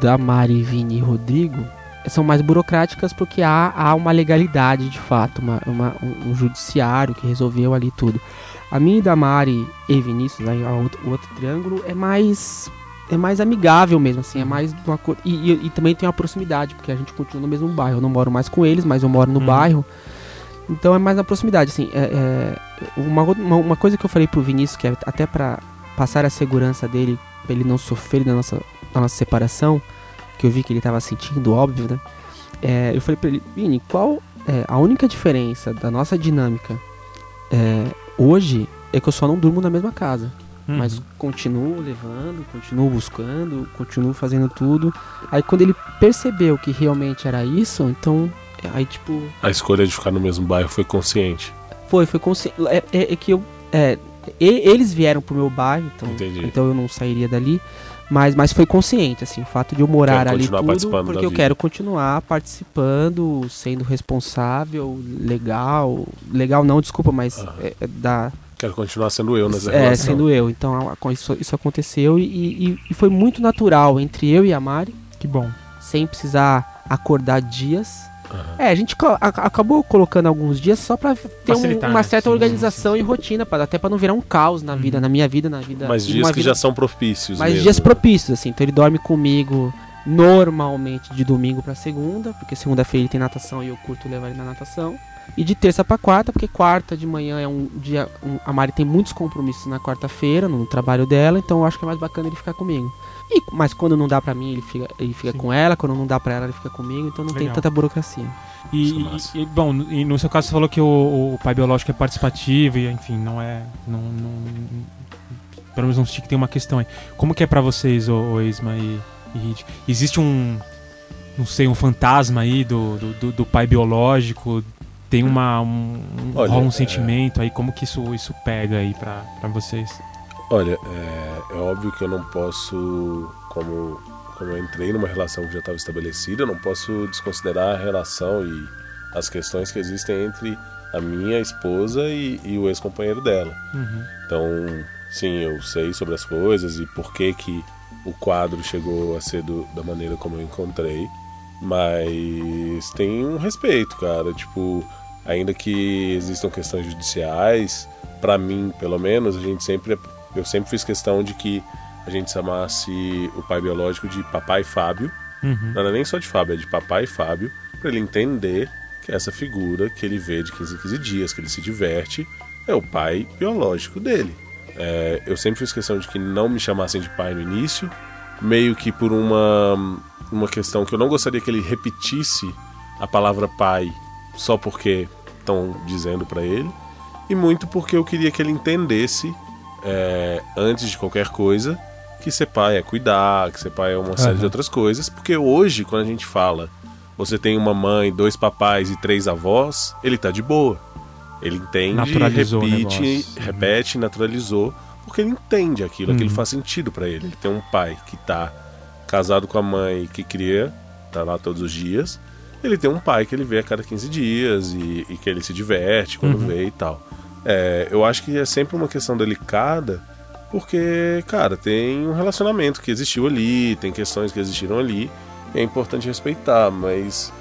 da Mari, Vini e Rodrigo são mais burocráticas porque há, há uma legalidade de fato, uma, uma- um, um judiciário que resolveu ali tudo. A minha e da Mari e Vinícius, aí a outro, o outro triângulo é mais é mais amigável mesmo, assim, é mais uma co- e, e- e também tem uma proximidade porque a gente continua no mesmo bairro. Eu não moro mais com eles, mas eu moro no Uhum. bairro. Então é mais na proximidade, assim. é- é, uma, uma, uma coisa que eu falei pro Vinícius, que é até pra passar a segurança dele, pra ele não sofrer da nossa, da nossa separação, que eu vi que ele tava sentindo, óbvio, né? É, eu falei pra ele, Vini, qual é a única diferença da nossa dinâmica é, hoje é que eu só não durmo na mesma casa. Uhum. Mas continuo levando, continuo buscando, continuo fazendo tudo. Aí quando ele percebeu que realmente era isso, então. Aí tipo. A escolha de ficar no mesmo bairro foi consciente. Foi, foi consciente. É, é- é que eu. É, eles vieram pro meu bairro, então, Entendi. então eu não sairia dali. Mas, mas foi consciente, assim, o fato de eu morar Quero ali tudo, porque eu vida. quero continuar participando, sendo responsável, legal. Legal não, desculpa, mas é, é da, Quero continuar sendo eu nessa é, relação. sendo eu. Então isso, isso aconteceu e, e- e foi muito natural entre eu e a Mari, Que bom. sem precisar acordar dias. Aham. É, a gente a- acabou colocando alguns dias só pra ter um- uma né? certa Sim, organização e rotina, pra, até pra não virar um caos na vida, Uhum. na minha vida, na vida. Mas dias uma que vida- já são propícios Mas mesmo. dias propícios, assim. Então ele dorme comigo normalmente de domingo pra segunda, porque segunda-feira ele tem natação e eu curto levar ele na natação. E de terça pra quarta, porque quarta de manhã é um dia. um- a Mari tem muitos compromissos na quarta-feira, no trabalho dela, então eu acho que é mais bacana ele ficar comigo. E, mas quando não dá pra mim, ele fica, ele fica Sim. com ela, quando não dá pra ela, ele fica comigo, então não tem Legal. tanta burocracia. E, é e- e, bom, e no seu caso você falou que o, o pai biológico é participativo e enfim, não é. Não, não- pelo menos não senti que tem uma questão aí. Como que é pra vocês, ô Isma e, e Rid? Existe um. Não sei, um fantasma aí do, do, do- do pai biológico? Tem uma, um, Olha, um é- sentimento aí? Como que isso, isso pega aí pra, pra vocês? Olha, é, é óbvio que eu não posso, como, como eu entrei numa relação que já estava estabelecida, eu não posso desconsiderar a relação e as questões que existem entre a minha esposa e, e o ex-companheiro dela. Uhum. Então, sim, eu sei sobre as coisas e por que que o quadro chegou a ser do- da maneira como eu encontrei, mas tem um respeito, cara. Tipo, ainda que existam questões judiciais, pra mim, pelo menos, a gente sempre eu sempre fiz questão de que a gente chamasse o pai biológico de papai Fábio. Uhum. Não era nem só de Fábio, é de papai Fábio, pra ele entender que essa figura que ele vê de 15 em 15 dias, que ele se diverte, é o pai biológico dele. É, eu sempre fiz questão de que não me chamassem de pai no início, meio que por uma, uma questão que eu não gostaria que ele repetisse a palavra pai só porque estão dizendo pra ele, e muito porque eu queria que ele entendesse, é, antes de qualquer coisa, que ser pai é cuidar, que ser pai é uma série de Aham. outras coisas, porque hoje, quando a gente fala você tem uma mãe, dois papais e três avós, ele tá de boa. Ele entende, o repite, negócio. Uhum. repete, naturalizou, porque ele entende aquilo, aquilo Uhum. faz sentido pra ele. Ele tem um pai que tá casado com a mãe que cria, tá lá todos os dias. Ele tem um pai que ele vê a cada 15 dias e, e que ele se diverte quando Uhum. vê e tal. É, eu acho que é sempre uma questão delicada, porque, cara, tem um relacionamento que existiu ali, tem questões que existiram ali, é importante respeitar, mas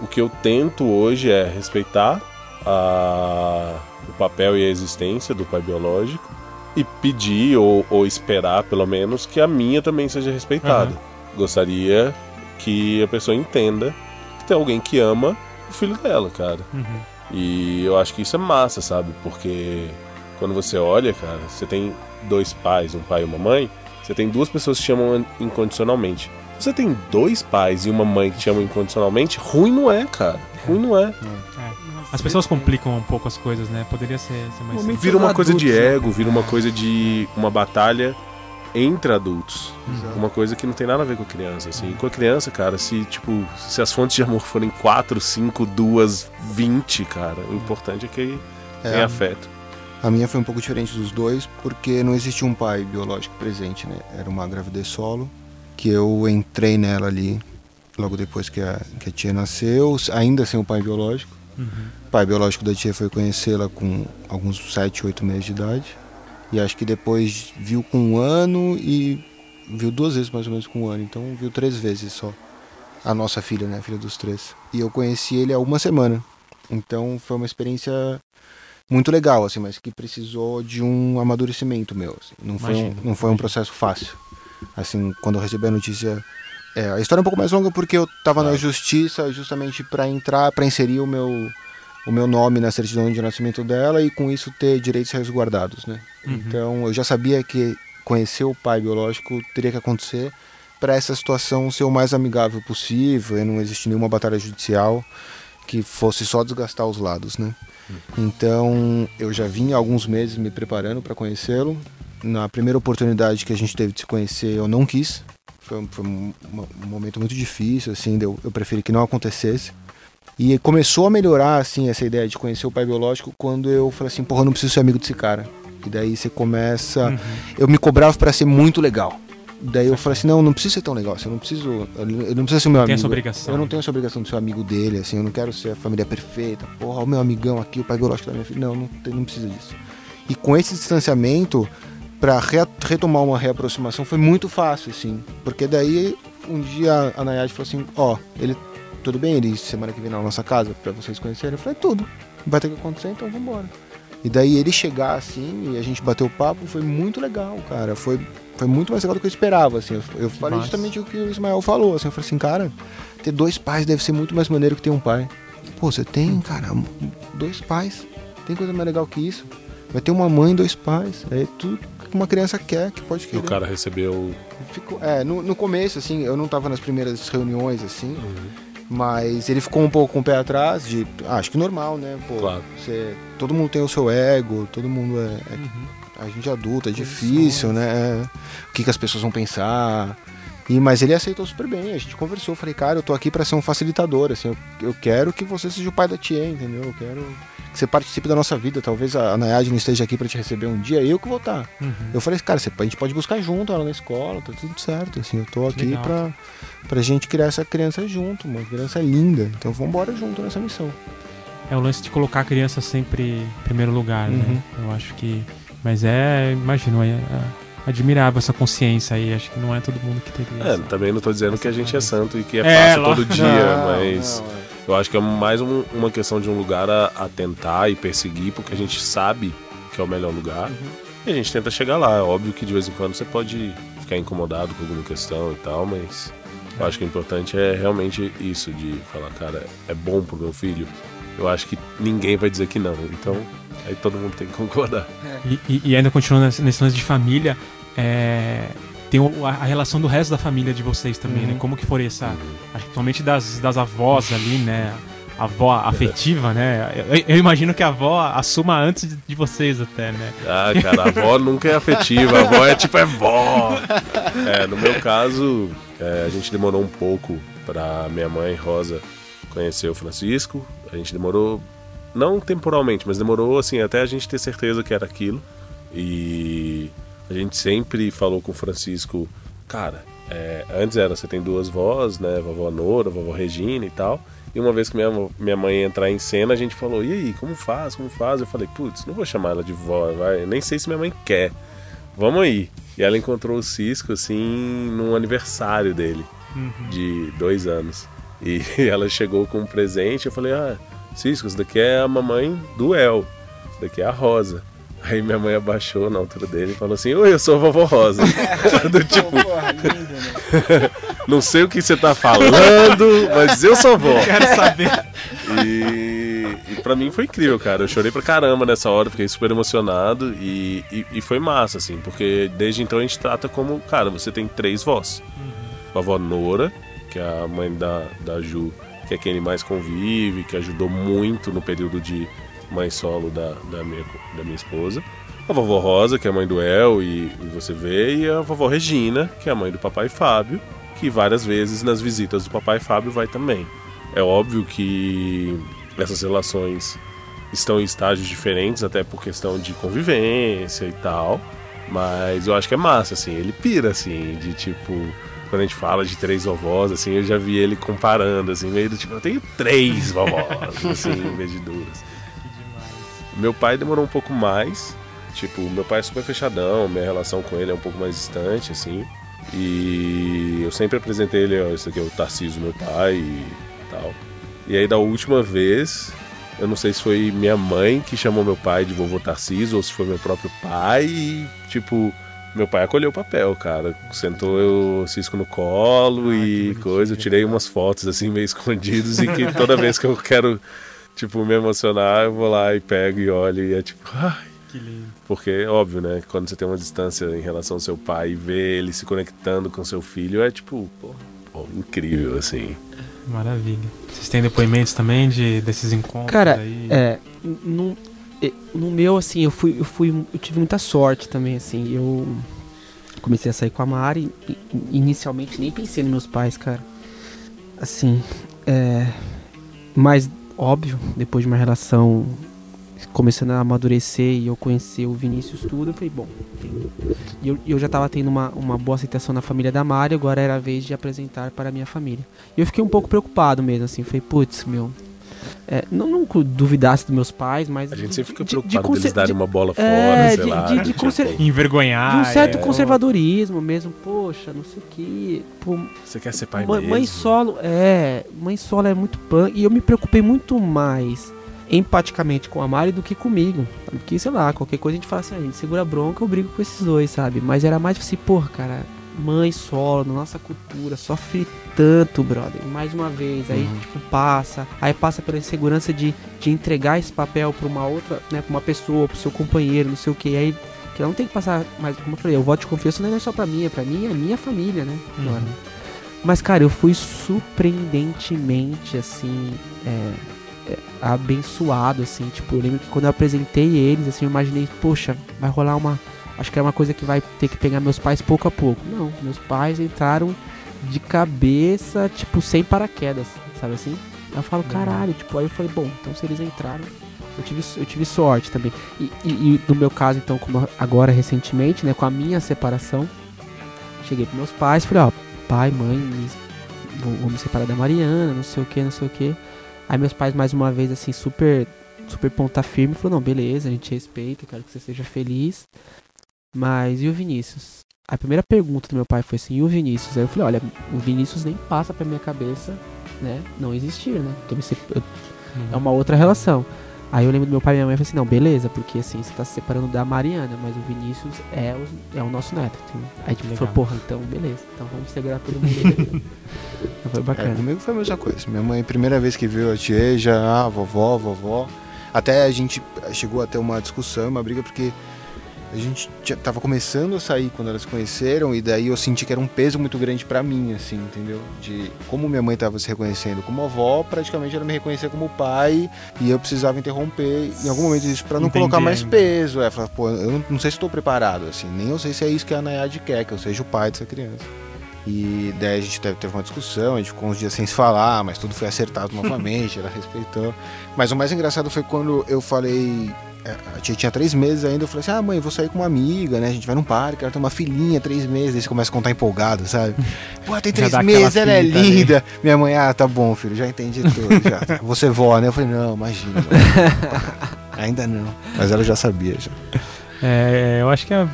o que eu tento hoje é respeitar a, o papel e a existência do pai biológico e pedir ou, ou esperar, pelo menos, que a minha também seja respeitada. Uhum. Gostaria que a pessoa entenda que tem alguém que ama o filho dela, cara. Uhum. E eu acho que isso é massa, sabe? Porque quando você olha, cara, você tem dois pais, um pai e uma mãe, você tem duas pessoas que te amam incondicionalmente. Se você tem dois pais e uma mãe que te amam incondicionalmente, ruim não é, cara. Ruim não é. é. As pessoas complicam um pouco as coisas, né? Poderia ser, ser mais. Vira uma coisa de né? ego, vira uma coisa de uma batalha entre adultos. Exato. Uma coisa que não tem nada a ver com a criança, assim. Com a criança, cara, se, tipo, se as fontes de amor forem 4, 5, 2, 20, cara, o importante é que é, tenha afeto. A minha foi um pouco diferente dos dois, porque não existia um pai biológico presente, né? Era uma gravidez solo, que eu entrei nela ali logo depois que a, que a tia nasceu, ainda sem o pai biológico. Uhum. O pai biológico da tia foi conhecê-la com alguns 7, 8 meses de idade. E acho que depois viu com um ano e viu duas vezes mais ou menos com um ano. Então viu três vezes só. A nossa filha, né? A filha dos três. E eu conheci ele há uma semana. Então foi uma experiência muito legal, assim, mas que precisou de um amadurecimento meu. Assim. Não, foi um, não foi um processo fácil. Assim, quando eu recebi a notícia. É, a história é um pouco mais longa porque eu estava na justiça justamente para entrar, para inserir o meu o meu nome na certidão de nascimento dela e com isso ter direitos resguardados, né? Uhum. Então eu já sabia que conhecer o pai biológico teria que acontecer para essa situação ser o mais amigável possível e não existir nenhuma batalha judicial que fosse só desgastar os lados, né? Uhum. Então eu já vim há alguns meses me preparando para conhecê-lo. Na primeira oportunidade que a gente teve de se conhecer, eu não quis. Foi, foi um, um, momento muito difícil, assim, eu, eu preferi que não acontecesse. E começou a melhorar, assim, essa ideia de conhecer o pai biológico quando eu falei assim, porra, eu não preciso ser amigo desse cara. E daí você começa. Uhum. Eu me cobrava para ser muito legal. Daí eu falei assim, não, não precisa ser tão legal, assim, eu não preciso. Eu não preciso ser meu amigo. Eu não tenho essa obrigação de ser amigo dele, assim, eu não quero ser a família perfeita. Porra, o meu amigão aqui, o pai biológico da minha filha. Não, não, não precisa disso. E com esse distanciamento, para retomar uma reaproximação foi muito fácil, assim. Porque daí um dia a Nayade falou assim, ó, oh, ele tudo bem ele semana que vem na nossa casa para vocês conhecerem? Eu falei, tudo, vai ter que acontecer, então vamos embora. E daí ele chegar assim e a gente bater o papo foi muito legal, cara. Foi, foi muito mais legal do que eu esperava, assim. Eu, eu falei justamente o que o Ismael falou, assim. Eu falei assim, cara, ter dois pais deve ser muito mais maneiro que ter um pai. Pô, você tem, cara, dois pais. Tem coisa mais legal que isso. Vai ter uma mãe e dois pais. É tudo que uma criança quer, que pode querer. E o cara recebeu... Ficou, é, no, no começo, assim, eu não tava nas primeiras reuniões, assim... Uhum. Mas ele ficou um pouco com o pé atrás, de. Ah, acho que normal, né? Pô, claro. Você, todo mundo tem o seu ego, todo mundo é. é uhum. A gente é adulto, é difícil, né? É, o que, que as pessoas vão pensar. E, mas ele aceitou super bem, a gente conversou, falei, cara, eu tô aqui para ser um facilitador, assim, eu, eu, quero que você seja o pai da tia, entendeu? Eu quero que você participe da nossa vida, talvez a, a Nayade não esteja aqui para te receber um dia, eu que vou estar. Tá. Uhum. Eu falei, cara, você, a gente pode buscar junto ela na escola, tá tudo certo, assim, eu tô aqui para pra gente criar essa criança junto, uma criança linda. Então vamos embora junto nessa missão. É o lance de colocar a criança sempre em primeiro lugar, né? uhum. né? Eu acho que. Mas é, imagino, é, é admirável essa consciência aí. Acho que não é todo mundo que teria. É, essa, também não tô dizendo que a gente é santo e que é, é fácil todo dia, não, mas. Não, é. Eu acho que é mais um, uma questão de um lugar a, a, tentar e perseguir, porque a gente sabe que é o melhor lugar. Uhum. E a gente tenta chegar lá. É óbvio que de vez em quando você pode ficar incomodado com alguma questão e tal, mas eu acho que o importante é realmente isso, de falar, cara, é bom pro meu filho. Eu acho que ninguém vai dizer que não. Então, aí todo mundo tem que concordar. E, e, e ainda continuando nesse lance de família, é, tem a, a, relação do resto da família de vocês também, né? uhum. né? Como que foi essa, uhum. principalmente das, das avós ali, né? A avó afetiva, né? Eu, eu, imagino que a avó assuma antes de vocês até, né? Ah, cara, a avó nunca é afetiva, a avó é tipo é vó. É, no meu caso, é, a gente demorou um pouco para minha mãe Rosa conhecer o Francisco. A gente demorou, não temporalmente, mas demorou assim até a gente ter certeza que era aquilo. E a gente sempre falou com o Francisco, cara, é, antes era você tem duas vós, né? Vovó Nora, vovó Regina e tal. E uma vez que minha, minha mãe entrar em cena, a gente falou: e aí, como faz? Como faz? Eu falei: putz, não vou chamar ela de vó, vai. nem sei se minha mãe quer. Vamos aí. E ela encontrou o Cisco, assim, num aniversário dele. de dois anos. E ela chegou com um presente, eu falei, ah, Cisco, isso daqui é a mamãe do El, isso daqui é a Rosa. Aí minha mãe abaixou na altura dele e falou assim, oi, eu sou a vovó Rosa. do tipo, não sei o que você tá falando, mas eu sou vó. Quero saber. E, e pra mim foi incrível, cara. Eu chorei pra caramba nessa hora, fiquei super emocionado e, e, e foi massa, assim, porque desde então a gente trata como, cara, você tem três vós. A avó Nora, que é a mãe da, da Ju, que é quem ele mais convive, que ajudou muito no período de mãe solo da, da, minha, da minha esposa. A vovó Rosa, que é a mãe do El, e, e você vê, e a vovó Regina, que é a mãe do papai Fábio, que várias vezes nas visitas do papai Fábio vai também. É óbvio que essas relações estão em estágios diferentes, até por questão de convivência e tal. Mas eu acho que é massa, assim, ele pira, assim, de tipo. Quando a gente fala de três vovós, assim, eu já vi ele comparando, assim, meio do tipo, eu tenho três vovós, assim, em vez de duas. Meu pai demorou um pouco mais. Tipo, meu pai é super fechadão, minha relação com ele é um pouco mais distante, assim. E eu sempre apresentei ele, ó, esse aqui é o Tarcísio, meu pai e tal. E aí da última vez, eu não sei se foi minha mãe que chamou meu pai de vovô Tarcísio ou se foi meu próprio pai e, tipo, meu pai acolheu o papel, cara. Sentou eu cisco no colo e coisa. Eu tirei umas fotos assim meio escondidas e que toda vez que eu quero, tipo, me emocionar, eu vou lá e pego e olho e é tipo, ai, Que lindo. porque, óbvio, né? Quando você tem uma distância em relação ao seu pai e vê ele se conectando com seu filho, é tipo, pô, pô, incrível, assim. Maravilha. Vocês têm depoimentos também de, desses encontros Cara, aí? É, e- no meu, assim, eu fui, eu fui. Eu tive muita sorte também, assim. Eu comecei a sair com a Mari. Inicialmente nem pensei nos meus pais, cara. Assim, é. Mas, óbvio, depois de uma relação começando a amadurecer e eu conhecer o Vinícius tudo, eu falei, bom. E eu, eu já tava tendo uma, uma boa aceitação na família da Mari, agora era a vez de apresentar para a minha família. E eu fiquei um pouco preocupado mesmo, assim. Falei, putz, meu. É, não, eu duvidasse dos meus pais, mas. A gente sempre fica de- de preocupado conser- deles darem de- uma bola fora, é, sei de- lá. de- de tipo, conser- Envergonhar. de um certo é, conservadorismo mesmo, poxa, não sei o que. Pô, Você quer ser pai mãe, mesmo? mãe solo, é. Mãe solo é muito pan. E eu me preocupei muito mais empaticamente com a Mari do que comigo. Porque, sei lá, qualquer coisa a gente fala assim, a gente segura a bronca, eu brigo com esses dois, sabe? Mas era mais assim, porra, cara, mãe solo, na nossa cultura, sofre tanto, brother. Mais uma vez, aí, Uhum. tipo, passa. Aí passa pela insegurança de, de entregar esse papel pra uma outra, né, pra uma pessoa, pro seu companheiro, não sei o que. Aí, que ela não tem que passar mais, como eu falei, o voto de confiança não é só pra mim, é pra mim, é a minha família, né? Uhum. Agora. Mas, cara, eu fui surpreendentemente, assim, é, é, abençoado, assim. Tipo, eu lembro que quando eu apresentei eles, assim, eu imaginei, poxa, vai rolar uma. Acho que é uma coisa que vai ter que pegar meus pais pouco a pouco. Não, meus pais entraram de cabeça, tipo, sem paraquedas, sabe assim? Eu falo, caralho, tipo, aí eu falei, bom, então se eles entraram, eu tive, eu tive sorte também. E, e- e no meu caso, então, como agora recentemente, né, com a minha separação, cheguei pros meus pais, falei, ó, pai, mãe, vou, vou me separar da Mariana, não sei o que, não sei o que. Aí meus pais, mais uma vez, assim, super, super ponta firme, falou, não, beleza, a gente respeita, quero que você seja feliz. Mas e o Vinícius? A primeira pergunta do meu pai foi assim, e o Vinícius? Aí eu falei, olha, o Vinícius nem passa pra minha cabeça, né, não existir, né? Eu é uma outra relação. Aí eu lembro do meu pai e minha mãe e falei assim, não, beleza, porque assim, você tá se separando da Mariana, mas o Vinícius é o, é o nosso neto. entendeu? Aí tipo, falou, porra, então beleza, então vamos segurar todo mundo. então foi É, bacana. comigo foi a mesma coisa. Minha mãe, primeira vez que viu a tia, já, ah, vovó, vovó. Até a gente chegou a ter uma discussão, uma briga, porque a gente tava começando a sair quando elas se conheceram, e daí eu senti que era um peso muito grande pra mim, assim, entendeu? De como minha mãe tava se reconhecendo como avó, praticamente ela me reconhecia como pai, e eu precisava interromper em algum momento isso pra não Entendi colocar mais peso. É, falar, pô, eu não, não sei se estou preparado, assim, nem eu sei se é isso que a Nayade quer, que eu seja o pai dessa criança. E daí a gente teve, teve uma discussão, a gente ficou uns dias sem se falar, mas tudo foi acertado novamente, ela respeitou. Mas o mais engraçado foi quando eu falei. É, A tia tinha três meses ainda, eu falei assim: ah, mãe, eu vou sair com uma amiga, né? A gente vai num parque, ela tem uma filhinha, três meses. Aí você começa a contar empolgado, sabe? Pô, tem três meses, ela é ali. linda. Minha mãe, ah, tá bom, filho, já entendi tudo. Já. Você vó, né? Eu falei: não, imagina. Ainda não. Mas ela já sabia, já. É, eu acho que é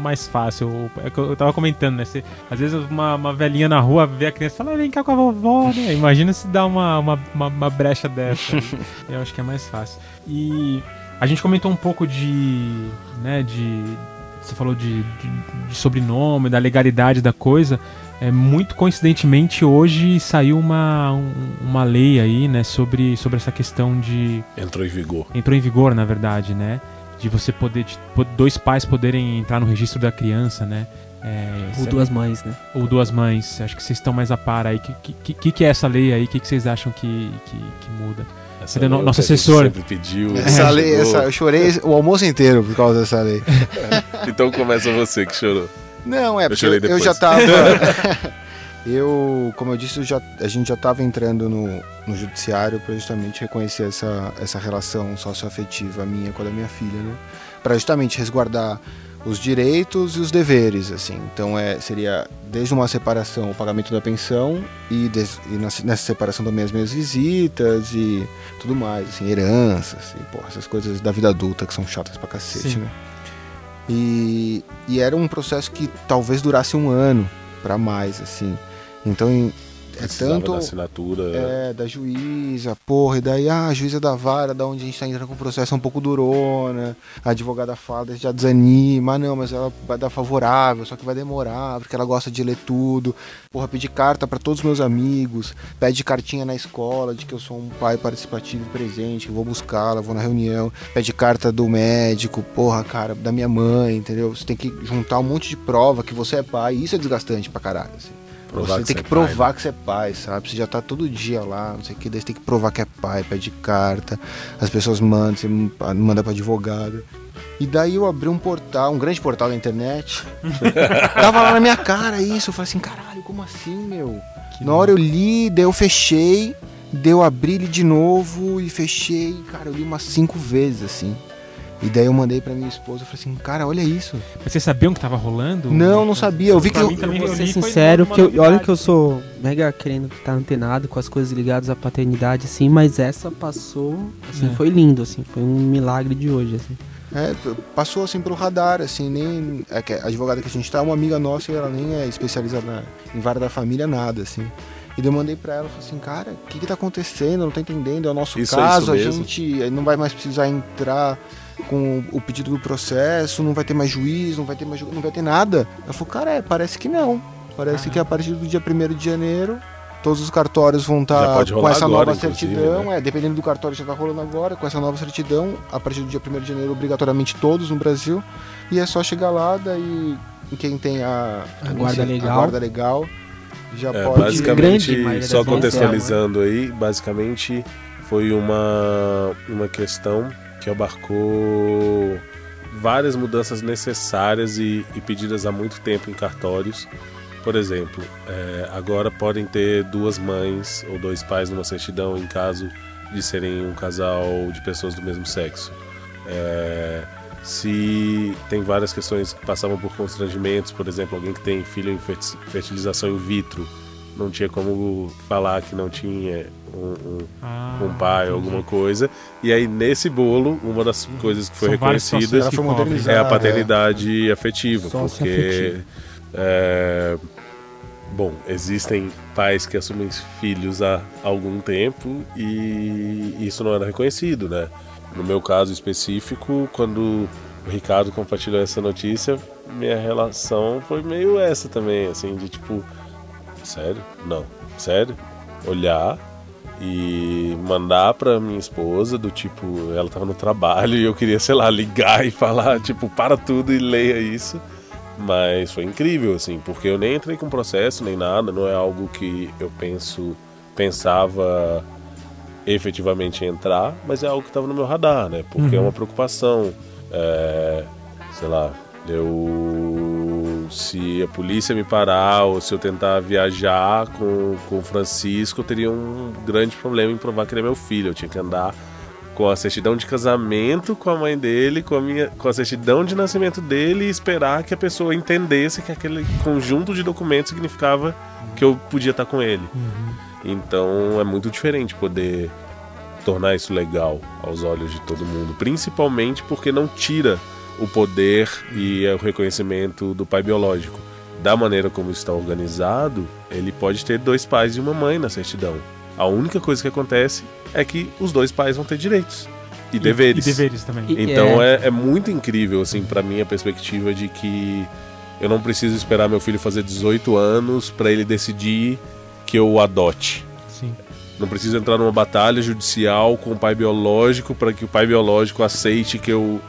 mais fácil. É que eu tava comentando, né? Você, às vezes uma, uma velhinha na rua vê a criança e fala, vem cá com a vovó, né? Imagina se dá uma, uma, uma, uma brecha dessa. eu acho que é mais fácil. E a gente comentou um pouco de. né, de. Você falou de, de, de sobrenome, da legalidade da coisa. É, muito coincidentemente, hoje saiu uma, um, uma lei aí, né, sobre, sobre essa questão de. Entrou em vigor. Entrou em vigor, na verdade, né? De você poder. De, dois pais poderem entrar no registro da criança, né? É, ou duas mães, né? Ou duas mães. Acho que vocês estão mais a par aí. O que, que, que, que, é essa lei aí? O que, que vocês acham que, que, que muda? Essa Cadê no, nosso assessor? Sempre pediu. Essa lei, essa, eu chorei o almoço inteiro por causa dessa lei. então começa você que chorou. Não, é porque eu, eu já tava. eu, como eu disse, eu já, a gente já estava entrando no, no judiciário para justamente reconhecer essa, essa relação socioafetiva minha com a da minha filha, né? Para justamente resguardar os direitos e os deveres, assim. Então é, seria desde uma separação o pagamento da pensão e, des, e nessa separação também as minhas visitas e tudo mais, assim, heranças e porra, essas coisas da vida adulta que são chatas pra cacete, Sim. né? E, e era um processo que talvez durasse um ano para mais, assim. Então, é tanto da assinatura. é da juíza porra e daí ah, a juíza da vara da onde a gente está entrando com o processo é um pouco durona a advogada fala já desanima ah, não mas ela vai dar favorável só que vai demorar porque ela gosta de ler tudo. Porra pedir carta para todos os meus amigos pede cartinha na escola de que eu sou um pai participativo e presente que vou buscá-la vou na reunião pede carta do médico porra cara da minha mãe entendeu? Você tem que juntar um monte de prova que você é pai isso é desgastante pra caralho assim. Provar você tem que, que provar pai, né? que você é pai, sabe? Você já tá todo dia lá, não sei o que, daí você tem que provar que é pai, pede carta, as pessoas mandam, você manda pra advogado. E daí eu abri um portal, um grande portal da internet. Tava lá na minha cara isso. Eu falei assim, caralho, como assim, meu? Que na hora eu li, daí eu fechei, daí eu abri ele de novo e fechei. Cara, eu li umas cinco vezes, assim. E daí eu mandei pra minha esposa, eu falei assim, cara, olha isso. Mas vocês sabiam que tava rolando? Não, não sabia. Eu vi que eu, eu vou ser sincero, que eu, olha que eu sou mega querendo estar tá antenado com as coisas ligadas à paternidade, assim, mas essa passou, assim, é. foi lindo, assim, foi um milagre de hoje, assim. É, passou assim pro radar, assim, nem. É que a advogada que a gente tá, uma amiga nossa, e ela nem é especializada em vara da família, nada, assim. E eu mandei pra ela, falei assim, cara, o que que tá acontecendo? Eu não tô entendendo, é o nosso isso caso, é a gente não vai mais precisar entrar com o pedido do processo, não vai ter mais juiz, não vai ter mais não vai ter nada. Ela falou, cara, é, parece que não. Parece ah. que a partir do dia 1 de janeiro todos os cartórios vão estar tá com essa agora, nova certidão. Né? É, dependendo do cartório já está rolando agora, com essa nova certidão, a partir do dia 1 de janeiro, obrigatoriamente todos no Brasil. E é só chegar lá, daí quem tem a, a guarda legal. A guarda legal já é, pode. Basicamente, só contextualizando aí, basicamente foi uma, uma questão que abarcou várias mudanças necessárias e, e pedidas há muito tempo em cartórios. Por exemplo, é, agora podem ter duas mães ou dois pais numa certidão em caso de serem um casal de pessoas do mesmo sexo. É, se tem várias questões que passavam por constrangimentos, por exemplo, alguém que tem filho em fertilização in vitro, não tinha como falar que não tinha um, um, ah, um pai ou alguma coisa. E aí, nesse bolo, uma das coisas que foi São reconhecida é a paternidade é. afetiva. porque. É, bom, existem pais que assumem filhos há algum tempo e isso não era reconhecido, né? No meu caso específico, quando o Ricardo compartilhou essa notícia, minha relação foi meio essa também, assim, de tipo, sério? Não, sério? Olhar e mandar pra minha esposa, do tipo, ela tava no trabalho e eu queria, sei lá, ligar e falar, tipo, para tudo e leia isso. Mas foi incrível, assim, porque eu nem entrei com processo nem nada, não é algo que eu penso, pensava efetivamente entrar, mas é algo que estava no meu radar, né? Porque é uhum. é uma preocupação, é, sei lá, eu se a polícia me parar ou se eu tentar viajar com, com o Francisco, eu teria um grande problema em provar que ele é meu filho. Eu tinha que andar com a certidão de casamento com a mãe dele, com a minha, com a certidão de nascimento dele e esperar que a pessoa entendesse que aquele conjunto de documentos significava que eu podia estar com ele. Uhum. Então é muito diferente poder tornar isso legal aos olhos de todo mundo, principalmente porque não tira o poder e o reconhecimento do pai biológico. Da maneira como está organizado, ele pode ter dois pais e uma mãe na certidão. A única coisa que acontece é que os dois pais vão ter direitos e, deveres. E deveres também. E- Então é, é muito incrível, assim, para mim a perspectiva de que eu não preciso esperar meu filho fazer 18 anos para ele decidir que eu o adote. Sim. Não preciso entrar numa batalha judicial com o pai biológico para que o pai biológico aceite que eu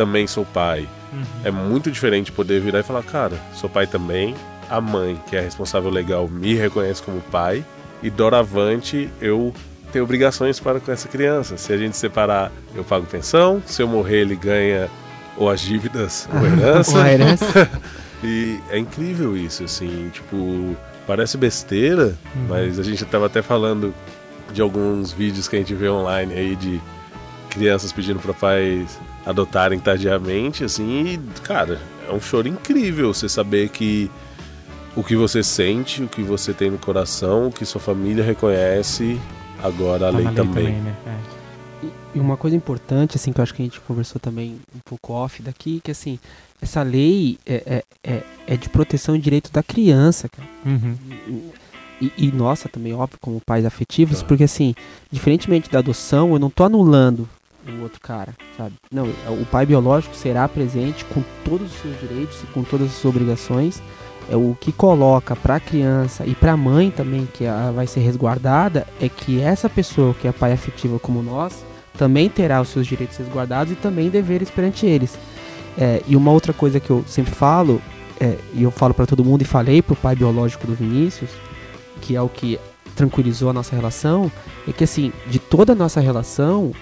também sou pai. Uhum. É muito diferente poder virar e falar, cara, sou pai também. A mãe, que é a responsável legal, me reconhece como pai. E doravante, eu tenho obrigações para com essa criança. Se a gente separar, eu pago pensão. Se eu morrer, ele ganha ou as dívidas ou herança. Uma herança. E é incrível isso, assim, tipo, parece besteira, mas a gente tava até falando de alguns vídeos que a gente vê online aí de crianças pedindo para pais adotarem tardiamente, assim, e, cara, é um choro incrível você saber que o que você sente, o que você tem no coração, o que sua família reconhece, agora a Tá lei, na também. né? É. E- E uma coisa importante, assim, que eu acho que a gente conversou também um pouco off daqui, que assim, essa lei é, é, é, é de proteção e direito da criança, cara. Uhum. E, e nossa, também, óbvio, como pais afetivos, Tá. porque assim, diferentemente da adoção, eu não tô anulando o outro cara, sabe? Não, o pai biológico será presente com todos os seus direitos e com todas as suas obrigações. É o que coloca para a criança e para a mãe também, que ela vai ser resguardada, é que essa pessoa que é pai afetiva como nós, também terá os seus direitos resguardados e também deveres perante eles. É, e uma outra coisa que eu sempre falo, é, e eu falo para todo mundo e falei pro pai biológico do Vinícius, que é o que tranquilizou a nossa relação, é que assim, de toda a nossa relação,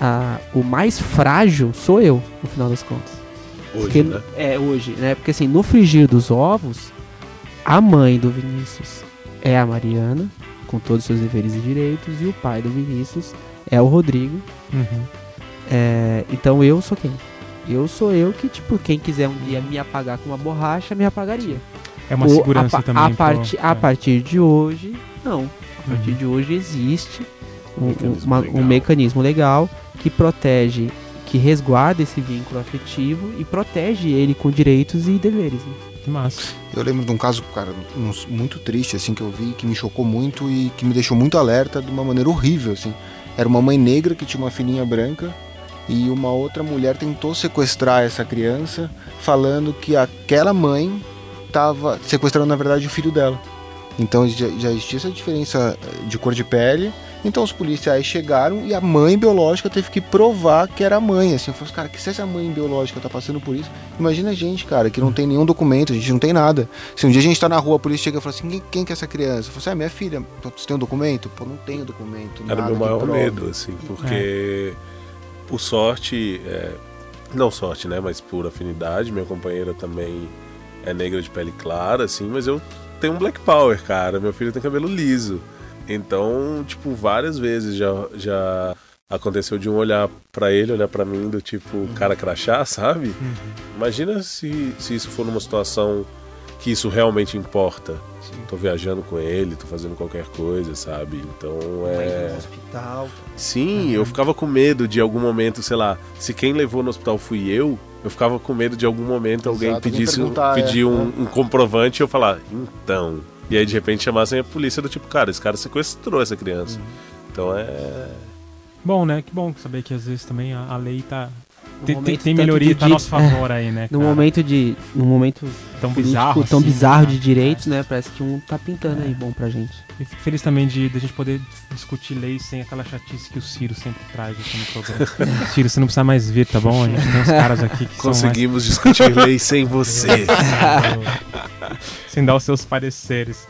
a, o mais frágil sou eu, no final das contas. Hoje, Porque- né? É, hoje, né? Porque assim, no frigir dos ovos, a mãe do Vinícius é a Mariana, com todos os seus deveres e direitos, e o pai do Vinícius é o Rodrigo. Uhum. É, então eu sou quem? Eu sou eu que, tipo, quem quiser um dia me apagar com uma borracha, me apagaria. É uma O- segurança a, também. A, pro- parti- a é. partir de hoje, não. A partir Uhum. de hoje existe um, um- Mecanismo uma- legal. um mecanismo legal que protege, que resguarda esse vínculo afetivo e protege ele com direitos e deveres. né? Que massa. Eu lembro de um caso, cara, muito triste, assim, que eu vi, que me chocou muito e que me deixou muito alerta de uma maneira horrível, assim. Era uma mãe negra que tinha uma filhinha branca e uma outra mulher tentou sequestrar essa criança, falando que aquela mãe estava sequestrando, na verdade, o filho dela. Então já, já existia essa diferença eh, de cor de pele. Então os policiais chegaram e a mãe biológica teve que provar que era a mãe. Assim, eu falei, cara, que se essa mãe biológica tá passando por isso, imagina a gente, cara, que não tem nenhum documento, a gente não tem nada. Se um dia a gente tá na rua, a polícia chega e fala assim, quem, quem que é essa criança? Eu falo assim, ah, minha filha, você tem um documento? Pô, não tenho documento. Era o meu maior prove." medo, assim, porque por sorte, é, não sorte, né, mas por afinidade, minha companheira também é negra de pele clara, assim, mas eu tenho um black power, cara, meu filho tem cabelo liso. Então, tipo, várias vezes já, já aconteceu de um olhar pra ele, olhar pra mim do tipo, cara crachá, sabe? Imagina se, se isso for numa situação que isso realmente importa. Tô viajando com ele, tô fazendo qualquer coisa, sabe? Então é. hospital. Sim, eu ficava com medo de algum momento, sei lá, se quem levou no hospital fui eu, eu ficava com medo de algum momento alguém Exato, pedisse perguntar, pedir é. um, um comprovante e eu falar, então. E aí de repente chamassem a polícia do tipo, cara, esse cara sequestrou essa criança. Uhum. Então é. Bom, né? Que bom saber que às vezes também a, a lei tá. No Tem, tem, momento tem tanto melhoria, de tá a nosso favor aí, né? No cara? momento de. No momento tão político bizarro. tão assim, bizarro né? de direitos, né? Parece que um tá pintando É. aí bom pra gente. E fico feliz também de, de a gente poder discutir leis sem aquela chatice que o Ciro sempre traz aqui no programa. Ciro, você não precisa mais vir, tá bom? A gente tem uns caras aqui que são mais Conseguimos discutir lei sem você. sem dar os seus pareceres.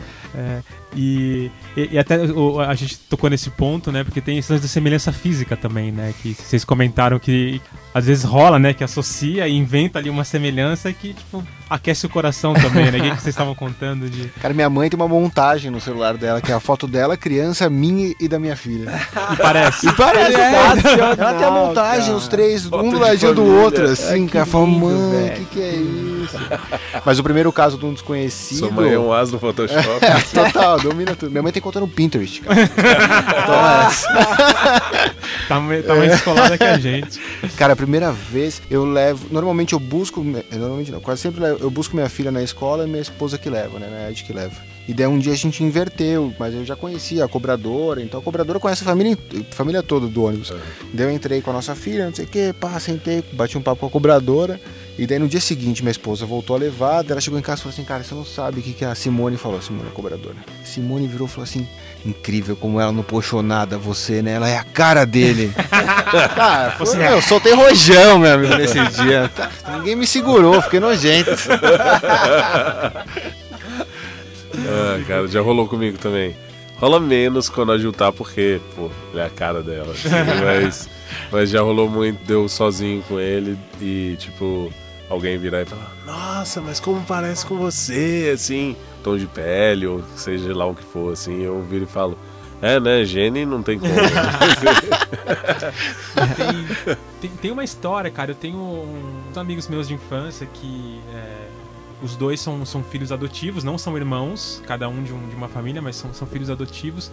É, e, e, e até o- a gente tocou nesse ponto, né? Porque tem lance da semelhança física também, né? Que vocês comentaram que às vezes rola, né? Que associa e inventa ali uma semelhança que, tipo, aquece o coração também, né? O que, que vocês estavam contando de. Cara, minha mãe tem uma montagem no celular dela, que é a foto dela, criança, minha e da minha filha. E parece. Parece, Sensacional, Ela tem a montagem, cara. os três, Foto um do de ladinho do outro, assim, Ai, que cara. Fala, lindo, mãe, o que, que é isso? Mas o primeiro caso de um desconhecido. Sua mãe é um as no Photoshop. É, total, domina tudo. Minha mãe tem conta no Pinterest, cara. Então é essa. tá, tá mais escolada que a gente. Cara, a primeira vez eu levo. Normalmente eu busco. Normalmente não, quase sempre eu busco minha filha na escola e minha esposa que leva, né? Minha Ed que leva. E daí um dia a gente inverteu, mas eu já conhecia a cobradora, então a cobradora conhece a família, a família toda do ônibus. Daí eu entrei com a nossa filha, não sei o que, pá, sentei, bati um papo com a cobradora. E daí no dia seguinte minha esposa voltou a levar, ela chegou em casa e falou assim, cara, você não sabe o que, que a Simone falou, Simone é a cobradora. Simone virou e falou assim, incrível como ela não puxou nada você, né? Ela é a cara dele. Cara, foi, eu soltei rojão, meu amigo, nesse dia. Tá, Ninguém me segurou, fiquei nojento. Ah, cara, já rolou comigo também. Rola menos quando a Ju tá, porque, pô, ele é a cara dela. assim, mas, mas já rolou muito, deu sozinho com ele e, tipo, alguém virar e falar: Nossa, mas como parece com você, assim, tom de pele, ou seja lá o que for, assim. Eu viro e falo: É, né, Gene não tem como. Tem, tem, tem uma história, cara. Eu tenho uns amigos meus de infância que. é, os dois são, são filhos adotivos, não são irmãos, cada um de, um- de uma família, mas são, são filhos adotivos.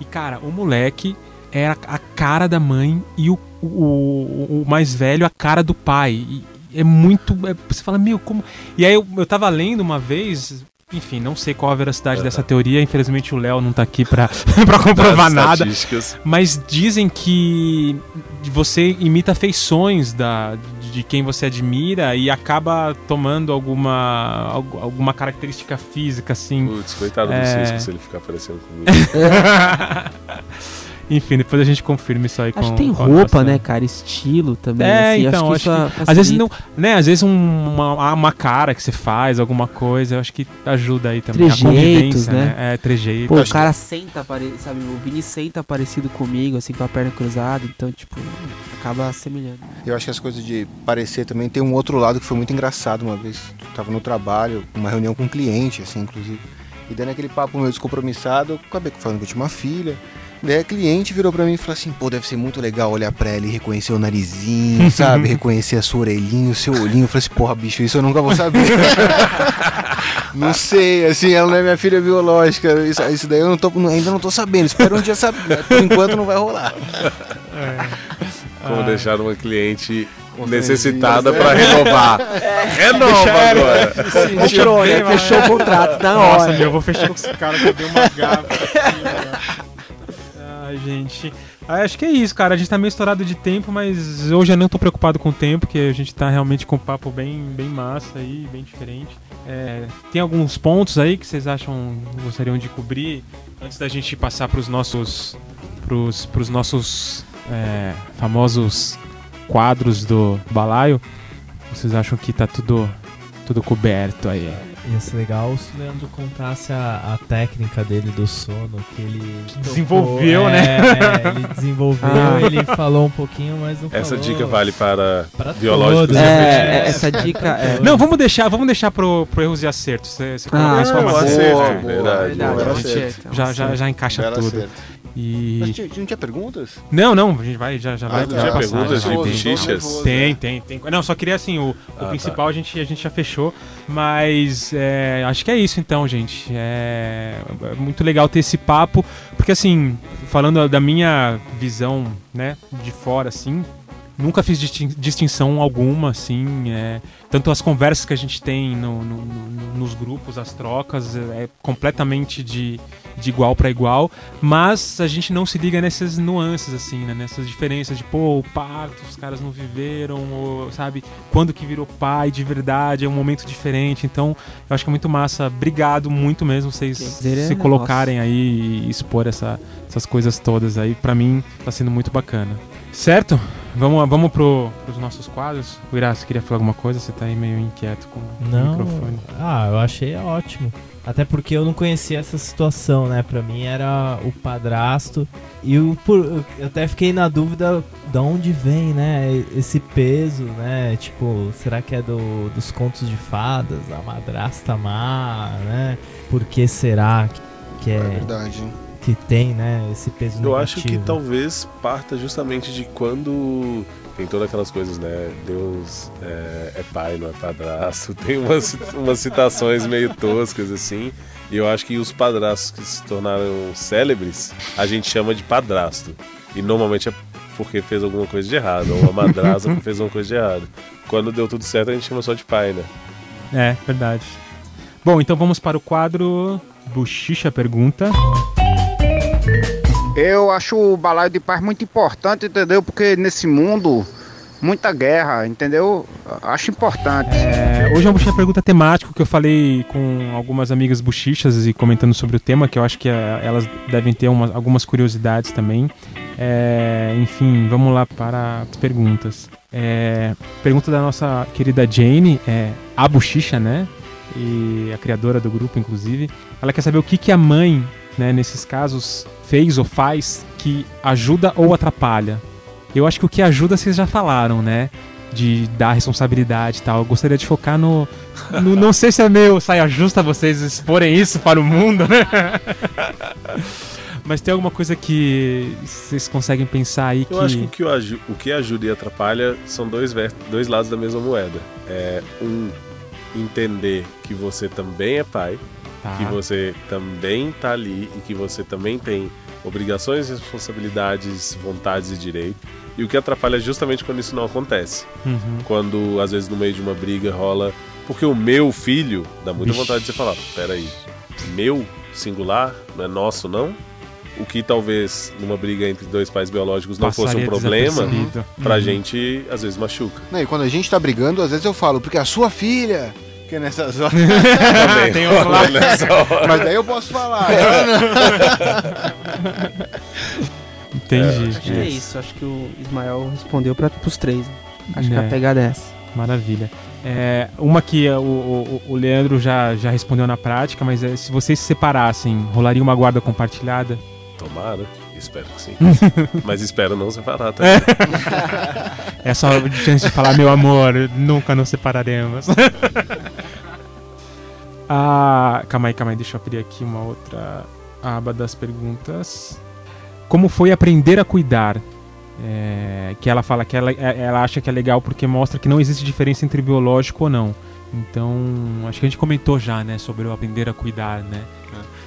E, cara, o moleque era a cara da mãe e o, o, o- mais velho a cara do pai. E é muito. é- você fala, meu, como. E aí eu, eu tava lendo uma vez. Enfim, não sei qual a veracidade dessa teoria. Infelizmente o Léo não tá aqui pra, pra comprovar nada. Mas dizem que você imita feições da, de quem você admira e acaba tomando alguma, algu- alguma característica física, assim. Putz, coitado do É. Cisco se ele ficar parecendo comigo. Enfim, depois a gente confirma isso aí com Acho que tem roupa, né, cara? Estilo também. É, assim, então, acho que acho isso que, a- às vezes não, né, às vezes um- uma, uma cara que você faz, alguma coisa, eu acho que ajuda aí também Trejeitos, né? né? É, trejeito. Pô, o acho cara senta, pare- sabe? O Vini senta parecido comigo, assim, com a perna cruzada, então, tipo, acaba assemelhando. Eu acho que as coisas de parecer também tem um outro lado que foi muito engraçado uma vez. Eu tava no trabalho, uma reunião com um cliente, assim, inclusive. E dando aquele papo meio descompromissado, eu acabei falando que eu tinha uma filha. Daí a cliente virou pra mim e falou assim: pô, deve ser muito legal olhar pra ela e reconhecer o narizinho, sabe? reconhecer a sua orelhinha, o seu olhinho. Eu falei assim: porra, bicho, isso eu nunca vou saber. não sei, assim, ela não é minha filha biológica. Isso, isso daí eu não tô, ainda não tô sabendo. Espero um dia saber. Por enquanto não vai rolar. Como Ah. deixar uma cliente Com necessitada franzinas, pra renovar. Renova agora! Fechou, né? Fechou o contrato na Nossa, hora. meu, eu vou fechar com esse cara que eu dei uma gafa. Ai, gente. Ah, acho que é isso, cara. A gente tá meio estourado de tempo, mas hoje eu não tô preocupado com o tempo, porque a gente tá realmente com um papo bem, bem massa aí, bem diferente. É, tem alguns pontos aí que vocês acham gostariam de cobrir antes da gente passar pros nossos pros, pros nossos é, famosos quadros do balaio? Vocês acham que tá tudo tudo coberto aí? Ia ser legal se o Leandro contasse a, a técnica dele do sono, que ele desenvolveu, tocou- né? É, ele desenvolveu, Ah. ele falou um pouquinho, mas não Essa falou. dica vale para Pra biológicos todos. e É, essa dica é. Não, vamos deixar, vamos deixar pro, pro erros e acertos. Você, você Ah, isso como acerto. boa, boa, verdade. Verdade, boa. Já, já, já encaixa tudo. acerto. Mas E. tinha- não tinha perguntas? Não, não, a gente vai, já, já Ah, vai. tá. Tinha passar, perguntas de tem. bochichas? Tem, tem, tem. Não, só queria assim, o, o Ah, tá. principal a, gente, a gente já fechou, mas é, acho que é isso então, gente. É, é muito legal ter esse papo, porque assim, falando da minha visão, né, de fora, assim, nunca fiz distin- distinção alguma, assim, é, tanto as conversas que a gente tem no- no- no- nos grupos, as trocas, é completamente de, de igual para igual, mas a gente não se liga nessas nuances, assim, né? Nessas diferenças de, pô, o parto, os caras não viveram, ou, sabe? Quando que virou pai de verdade, é um momento diferente. Então, eu acho que é muito massa. Obrigado muito mesmo vocês é se colocarem aí e expor essa- essas coisas todas aí. Pra mim, tá sendo muito bacana. Certo? Vamos, vamos pro, pros nossos quadros. O Ira, você queria falar alguma coisa? Você tá aí meio inquieto com o Não, microfone. ah, eu achei ótimo. Até porque eu não conhecia essa situação, né? Pra mim era o padrasto. E o, por, eu até fiquei na dúvida de onde vem, né? Esse peso, né? Tipo, será que é do, dos contos de fadas? A madrasta má, né? Por que será que, que, É é, verdade. que tem, né? Esse peso Eu acho que talvez parta justamente de quando tem todas aquelas coisas, né? Deus é, é pai, não é padrasto. Tem umas, umas citações meio toscas assim. E eu acho que os padrastos que se tornaram célebres, a gente chama de padrasto. E normalmente é porque fez alguma coisa de errado, ou uma madraça porque fez alguma coisa de errado. Quando deu tudo certo, a gente chama só de pai, né? É, verdade. Bom, então vamos para o quadro Buchicha Pergunta. Eu acho o balaio de paz muito importante, entendeu? Porque nesse mundo, muita guerra, entendeu? Acho importante. É, hoje é uma Buchicha Pergunta temático que eu falei com algumas amigas buchichas e comentando sobre o tema, que eu acho que é, elas devem ter uma, algumas curiosidades também. É, enfim, vamos lá para as perguntas. É, pergunta da nossa querida Jane, é, a Buchicha, né? E a criadora do grupo, inclusive. Ela quer saber o que, que a mãe, né, nesses casos, fez ou faz que ajuda ou atrapalha. Eu acho que o que ajuda vocês já falaram, né? De dar responsabilidade e tal. Eu gostaria de focar no. no não sei se é meio saia justa vocês exporem isso para o mundo, né? Mas tem alguma coisa que vocês conseguem pensar aí que. Eu acho que o que, o que ajuda e atrapalha são dois, dois lados da mesma moeda. É um, entender que você também é pai, Tá. que você também tá ali e que você também tem obrigações, responsabilidades, vontades e direitos. E o que atrapalha é justamente quando isso não acontece. Uhum. Quando, às vezes, no meio de uma briga rola. Porque o meu filho dá muita vontade de você falar: peraí, meu singular, não é nosso, não? O que talvez numa briga entre dois pais biológicos não fosse um Passaria problema, pra Uhum. gente às vezes machuca. Não, e quando a gente tá brigando, às vezes eu falo, porque a sua filha. Que nessas horas. Também. Tem outro lado. Nessa hora. Mas daí eu posso falar. Entendi. Acho que é isso. Acho que o Ismael respondeu para os três. Acho que É. a pegada é essa. Maravilha. É, uma que o, o, o Leandro já, já respondeu na prática, mas é, se vocês se separassem, rolaria uma guarda compartilhada? Tomara, espero que sim. Mas espero não separar, tá? É só chance de falar, meu amor, nunca nos separaremos. ah, calma aí, calma aí, deixa eu abrir aqui uma outra aba das perguntas. Como foi aprender a cuidar? É, que ela fala que ela, é- ela acha que é legal porque mostra que não existe diferença entre biológico ou não. Então, acho que a gente comentou já, né, sobre o aprender a cuidar, né?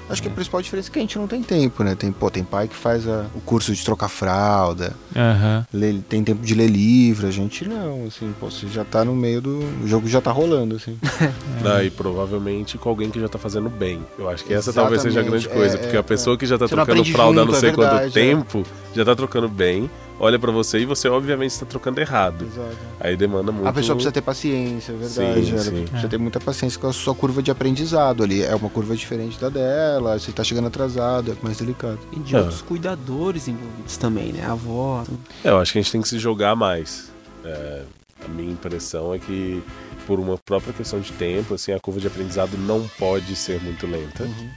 Acho que a principal diferença é que a gente não tem tempo, né? Tem, pô, tem pai que faz a- o curso de trocar fralda, Aham. lê- tem tempo de ler livro, a gente não, assim, pô, você já tá no meio do. O jogo já tá rolando, assim. Não, e provavelmente com alguém que já tá fazendo bem. Eu acho que essa talvez seja a grande Exatamente, coisa, é, porque é, a pessoa que já tá trocando fralda há junto, não é sei quanto verdade, é. tempo, já tá trocando bem, olha pra você e você obviamente está trocando errado. Exato. Aí demanda muito. A pessoa precisa ter paciência, é verdade. Sim, ela sim. Precisa É. ter muita paciência com a sua curva de aprendizado ali. É uma curva diferente da dela, você tá chegando atrasado, é mais delicado. E de Ah. outros cuidadores envolvidos também, né? A avó. É, eu acho que a gente tem que se jogar mais. É, a minha impressão é que por uma própria questão de tempo, assim, a curva de aprendizado não pode ser muito lenta. Uhum.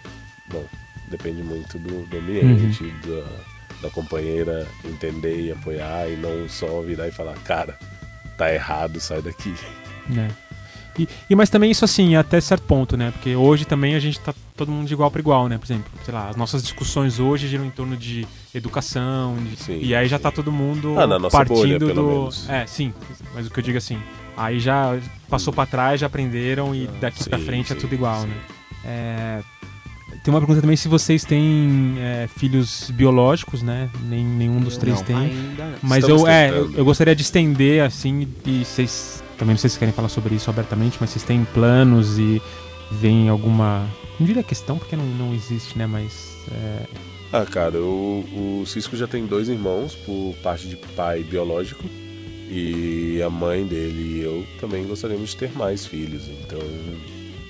Bom, depende muito do, do ambiente, da, da companheira entender e apoiar e não só virar e falar, cara, tá errado, sai daqui. É. E, e mas também isso assim, até certo ponto, né? Porque hoje também a gente tá todo mundo de igual para igual, né? Por exemplo, sei lá, as nossas discussões hoje giram em torno de educação, de- Sim, e aí já sim. tá todo mundo Ah, na nossa partindo bolha, pelo do menos. É, sim, mas o que eu digo assim, aí já passou para trás, já aprenderam e daqui pra Sim, frente é sim, tudo igual, né? É, tem uma pergunta também se vocês têm é, filhos biológicos, né? Nem, nenhum dos Eu três não. tem. Ainda não. Mas eu, é, eu, eu gostaria de estender assim, e vocês também não sei se querem falar sobre isso abertamente, mas vocês têm planos e veem alguma. Não diria questão porque não, não existe, né? Mas. é, Ah, cara, o, o Cisco já tem dois irmãos por parte de pai biológico. E a mãe dele e eu também gostaríamos de ter mais filhos. Então,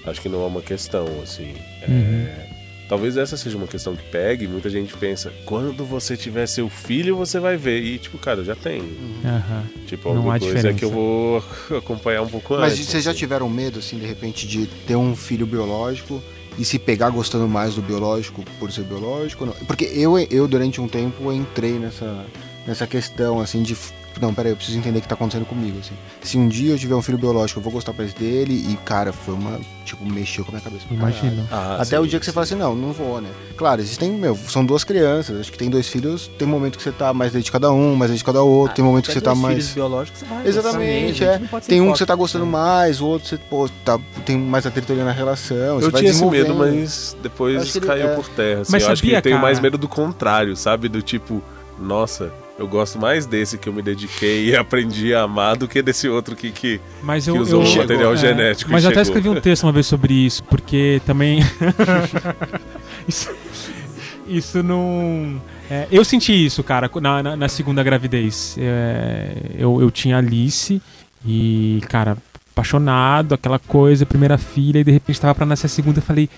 acho que não é uma questão, assim. É, Uhum. Talvez essa seja uma questão que pegue. Muita gente pensa, quando você tiver seu filho, você vai ver. E, tipo, cara, eu já tenho. aham. Tipo, Não alguma há coisa diferença. que eu vou acompanhar um pouco Mas antes. vocês já assim. tiveram medo, assim, de repente, de ter um filho biológico e se pegar gostando mais do biológico por ser biológico? Não? Porque eu, eu, durante um tempo, entrei nessa, nessa questão, assim, de. Não, peraí, eu preciso entender o que tá acontecendo comigo, assim. Se um dia eu tiver um filho biológico, eu vou gostar mais dele e, cara, foi uma. Tipo, mexeu com a minha cabeça. Imagino. Ah, Até sim, o dia que você fala assim, não, não vou, né? Claro, existem, meu, são duas crianças, acho que tem dois filhos, tem momento que você tá mais dedicado a um, mais dedicado ao outro, tem momento que você tá dois mais. filhos biológicos, você vai Exatamente, é. Tem um que você tá gostando né? mais, o outro você, pô, tá, tem mais atrito ali na relação. você Eu vai tinha esse medo, mas depois caiu é. por terra. assim. Mas eu acho que sabia, eu tenho cara? mais medo do contrário, sabe? Do tipo, nossa, eu gosto mais desse que eu me dediquei e aprendi a amar do que desse outro que, que, Mas que eu, usou eu- o material é, genético. e Mas eu até escrevi um texto uma vez sobre isso, porque também. isso, isso não. é, eu senti isso, cara, na, na, na segunda gravidez. É, eu, eu tinha Alice e, cara, apaixonado, aquela coisa, primeira filha, e de repente tava pra nascer a segunda. Eu falei,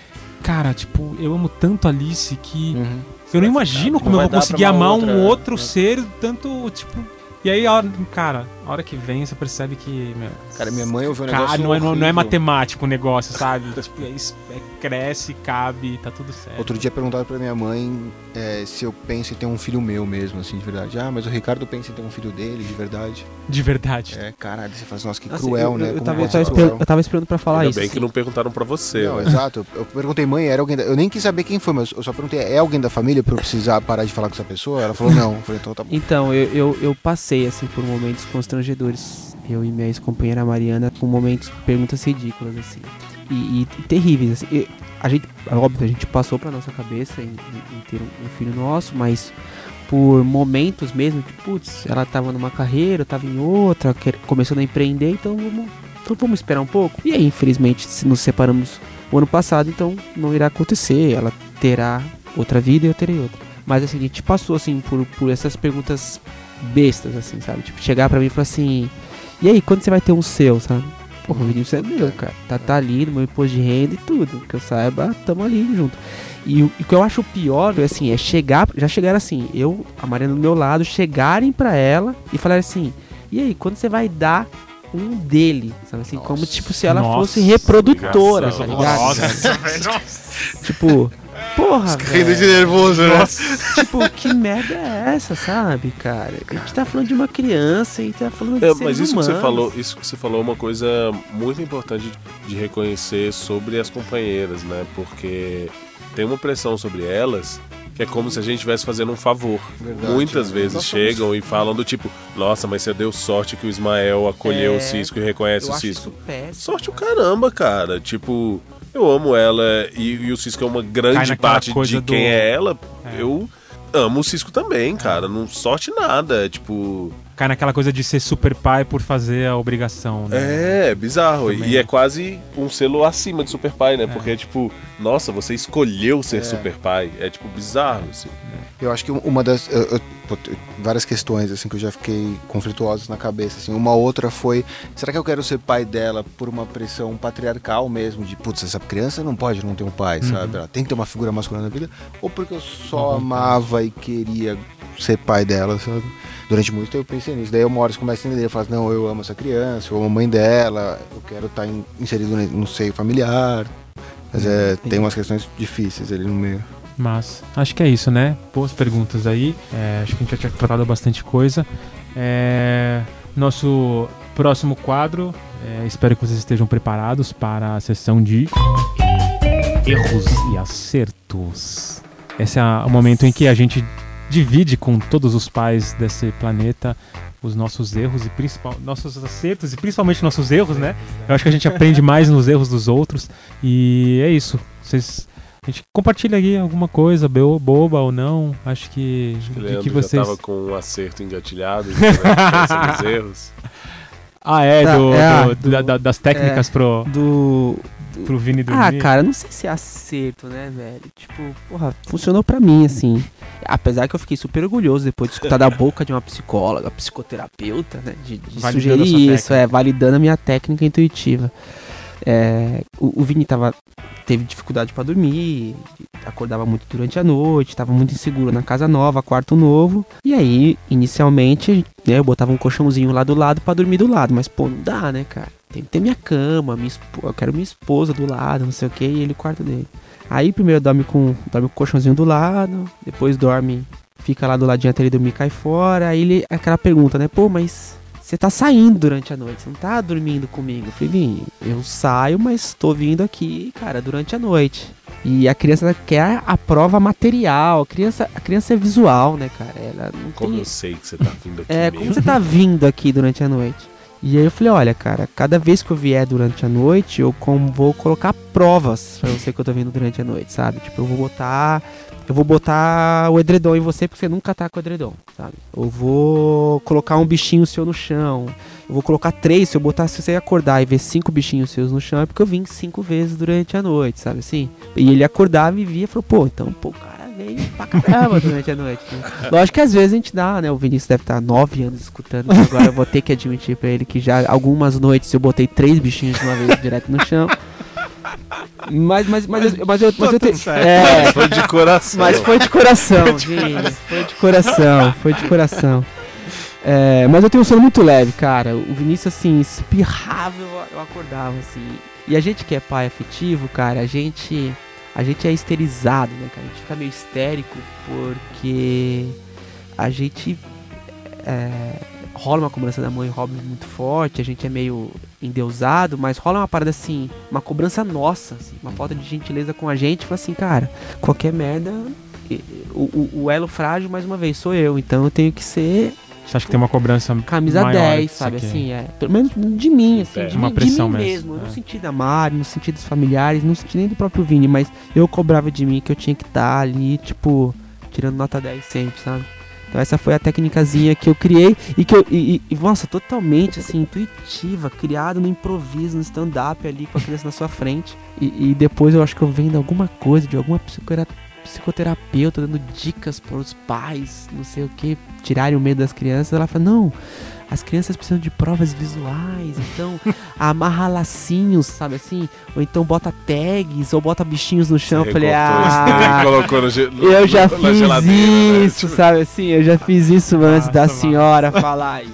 cara, tipo, eu amo tanto Alice que. Uhum. Eu não imagino como eu vou conseguir amar outra, um outro né? ser tanto, tipo. E aí, a hora- cara, a hora que vem, você percebe que. Meu, Cara, minha mãe ouviu um Cara, negócio não é, não, não é matemático o negócio, sabe? tipo, é, é, cresce, cabe, tá tudo certo. Outro dia perguntaram pra minha mãe é, se eu penso em ter um filho meu mesmo, assim, de verdade. Ah, mas o Ricardo pensa em ter um filho dele, de verdade. De verdade. É, caralho, você fala assim, nossa, que Nossa, cruel, eu, né? Eu, eu tava, eu, tava cruel. eu tava esperando pra falar Ainda isso. bem que não perguntaram pra você. Não, né? exato. Eu perguntei, mãe, era alguém da... Eu nem quis saber quem foi, mas eu só perguntei, é alguém da família pra eu precisar parar de falar com essa pessoa? Ela falou, não. Eu falei, então tá bom. Então, eu, eu, eu passei, assim, por momentos constrangedores. Eu e minha ex-companheira Mariana, com momentos, perguntas ridículas, assim. E, e- terríveis, assim. E a gente, óbvio, a gente passou pra nossa cabeça em, em- em ter um, um filho nosso, mas por momentos mesmo, de, putz, ela tava numa carreira, tava em outra, quer- começando a empreender, então vamos, então vamos esperar um pouco. E aí, infelizmente, nos separamos o ano passado, então não irá acontecer. Ela terá outra vida e eu terei outra. Mas assim, a gente passou assim por, por essas perguntas bestas, assim, sabe? Tipo, chegar pra mim e falar assim, e aí, quando você vai ter um seu, sabe? Porra, o Vinícius é meu, cara. Tá, tá ali no meu imposto de renda e tudo. Que eu saiba, tamo ali junto. E, o- e o que eu acho pior, é assim, é chegar, já chegaram assim, eu, a Mariana do meu lado, chegarem pra ela e falar assim, e aí, quando você vai dar um dele, sabe assim, como Nossa. tipo se ela Nossa, fosse reprodutora, ligação tá ligado? Nossa, velho, nossa. Tipo, porra, velho. nervoso, né? Tipo, que merda é essa, sabe, cara? A gente tá falando de uma criança e tá falando de É, mas isso que você falou, isso que você falou é uma coisa muito importante de reconhecer sobre as companheiras, né? Porque tem uma pressão sobre elas que é como se a gente estivesse fazendo um favor. Verdade, Muitas né? vezes Nós somos- chegam e falam do tipo, nossa, mas você deu sorte que o Ismael acolheu É, o Cisco e reconhece Eu o acho Cisco. isso péssimo. Sorte o caramba, cara. Tipo, eu amo ela e, e o Cisco é uma grande parte de do- quem é ela. É. Eu amo o Cisco também, cara. Não sorte nada. Tipo, Cai naquela coisa de ser super pai por fazer a obrigação, né? é bizarro. Também. E é quase um selo acima de super pai, né? Porque é tipo, nossa, você escolheu ser super pai. É tipo bizarro, assim. Eu acho que uma das. eu- eu- pô, tem várias questões assim que eu já fiquei conflituosas na cabeça. Assim. Uma outra foi: será que eu quero ser pai dela por uma pressão patriarcal mesmo? De putz, essa criança não pode não ter um pai, sabe? Ela tem que ter uma figura masculina na vida. Ou porque eu só amava e queria ser pai dela, sabe? Durante muito tempo eu pensei nisso. Daí eu moro, começa a entender, eu falo, não, eu amo essa criança, eu amo a mãe dela, eu quero estar in- inserido no seio familiar. Mas é, tem umas questões difíceis ali no meio. Mas acho que é isso, né? Boas perguntas aí. É, acho que a gente já tinha tratado bastante coisa. É, nosso próximo quadro, é, espero que vocês estejam preparados para a sessão de erros e acertos. Esse é o momento em que a gente divide com todos os pais desse planeta os nossos erros e principal, nossos acertos e principalmente nossos erros, né? Eu acho que a gente aprende mais nos erros dos outros e é isso. Vocês a gente compartilha aí alguma coisa, bo- boba ou não. Acho que O de Leandro que já vocês tava com um acerto engatilhado, né? Erros. Ah, é, Tá, do, é, do- ah, do- da- da- das técnicas pro, Do. Pro Vini dormir. Ah, cara, não sei se é acerto, né, velho? Tipo, porra, funcionou pra mim, assim. Apesar que eu fiquei super orgulhoso depois de escutar da boca de uma psicóloga, psicoterapeuta, né? De, de sugerir isso, técnica. é, validando a minha técnica intuitiva. É, o, o Vini tava, teve dificuldade pra dormir, acordava muito durante a noite, tava muito inseguro na casa nova, quarto novo. E aí, inicialmente, né, eu botava um colchãozinho lá do lado pra dormir do lado, mas pô, não dá, né, cara? Tem que ter minha cama, minha eu quero minha esposa do lado, não sei o que, e ele o quarto dele. Aí primeiro dorme com, dorme com o colchãozinho do lado, depois dorme, fica lá do ladinho até ele dormir e cai fora. Aí ele, aquela pergunta, né? Pô, mas você tá saindo durante a noite, você não tá dormindo comigo. Eu falei, eu saio, mas tô vindo aqui, cara, durante a noite. E a criança quer a prova material, a criança, a criança é visual, né, cara? Ela não Como tem eu sei que você tá vindo aqui é, mesmo. como você tá vindo aqui durante a noite? E aí eu falei, olha, cara, cada vez que eu vier durante a noite, eu com- vou colocar provas pra você que eu tô vindo durante a noite, sabe? Tipo, eu vou botar. Eu vou botar o edredom em você porque você nunca tá com o edredom, sabe? Eu vou colocar um bichinho seu no chão. Eu vou colocar três, se eu botar, se você acordar e ver cinco bichinhos seus no chão, é porque eu vim cinco vezes durante a noite, sabe assim? E ele acordava e via e falou, pô, então, pô, cara veio pra caramba durante a noite. Né? Lógico que às vezes a gente dá, né? O Vinícius deve estar nove anos escutando, mas agora eu vou ter que admitir pra ele que já algumas noites eu botei três bichinhos de uma vez direto no chão. Mas, mas, mas, eu- mas eu, mas eu tenho. É, Foi de coração. mas foi de coração, gente. Foi de coração, foi de coração. É, mas eu tenho um sono muito leve, cara. O Vinícius, assim, espirrava, eu acordava, assim. E a gente que é pai afetivo, cara, a gente. A gente é histerizado, né, cara? A gente fica meio histérico porque a gente. é, rola uma cobrança da mãe Robin muito forte, a gente é meio endeusado, mas rola uma parada assim, uma cobrança nossa, assim, uma falta de gentileza com a gente, fala assim, cara, qualquer merda, o, o- o elo frágil, mais uma vez, sou eu, então eu tenho que ser Você acha que tem uma cobrança camisa maior 10, que sabe assim, é, pelo menos de mim, assim, É, de, uma mim, pressão de mim mesmo, mesmo, é. no sentido da Mari, no sentido dos familiares, no sentido nem do próprio Vini, mas eu cobrava de mim que eu tinha que estar ali, tipo, tirando nota 10 sempre, sabe? Então essa foi a técnicazinha que eu criei e que eu, e, e- nossa, totalmente assim, intuitiva, criada no improviso, no stand-up ali com a criança na sua frente. E, e depois eu acho que eu vendo alguma coisa de alguma psicora- psicoterapeuta dando dicas para os pais, não sei o que, tirarem o medo das crianças. Ela fala, não, as crianças precisam de provas visuais, então amarra lacinhos, sabe assim? Ou então bota tags, ou bota bichinhos no chão. Eu falei, ah, e colocou no, ge- no- eu já fiz né? isso, sabe assim? Eu já fiz isso antes da Massa, senhora falar isso.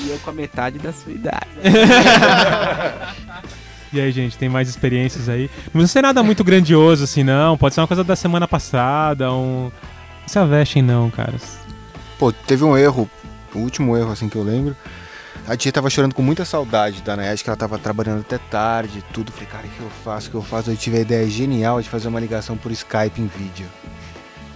E eu com a metade da sua idade. E aí, gente, tem mais experiências aí? Não precisa ser nada muito grandioso assim, não. Pode ser uma coisa da semana passada, um. Não se avestem, não, cara. Pô, teve um erro, o último erro assim que eu lembro. A tia tava chorando com muita saudade da Nayade, que ela tava trabalhando até tarde tudo. Falei, cara, o que eu faço? O que eu faço? Eu tive a ideia genial de fazer uma ligação por Skype em vídeo.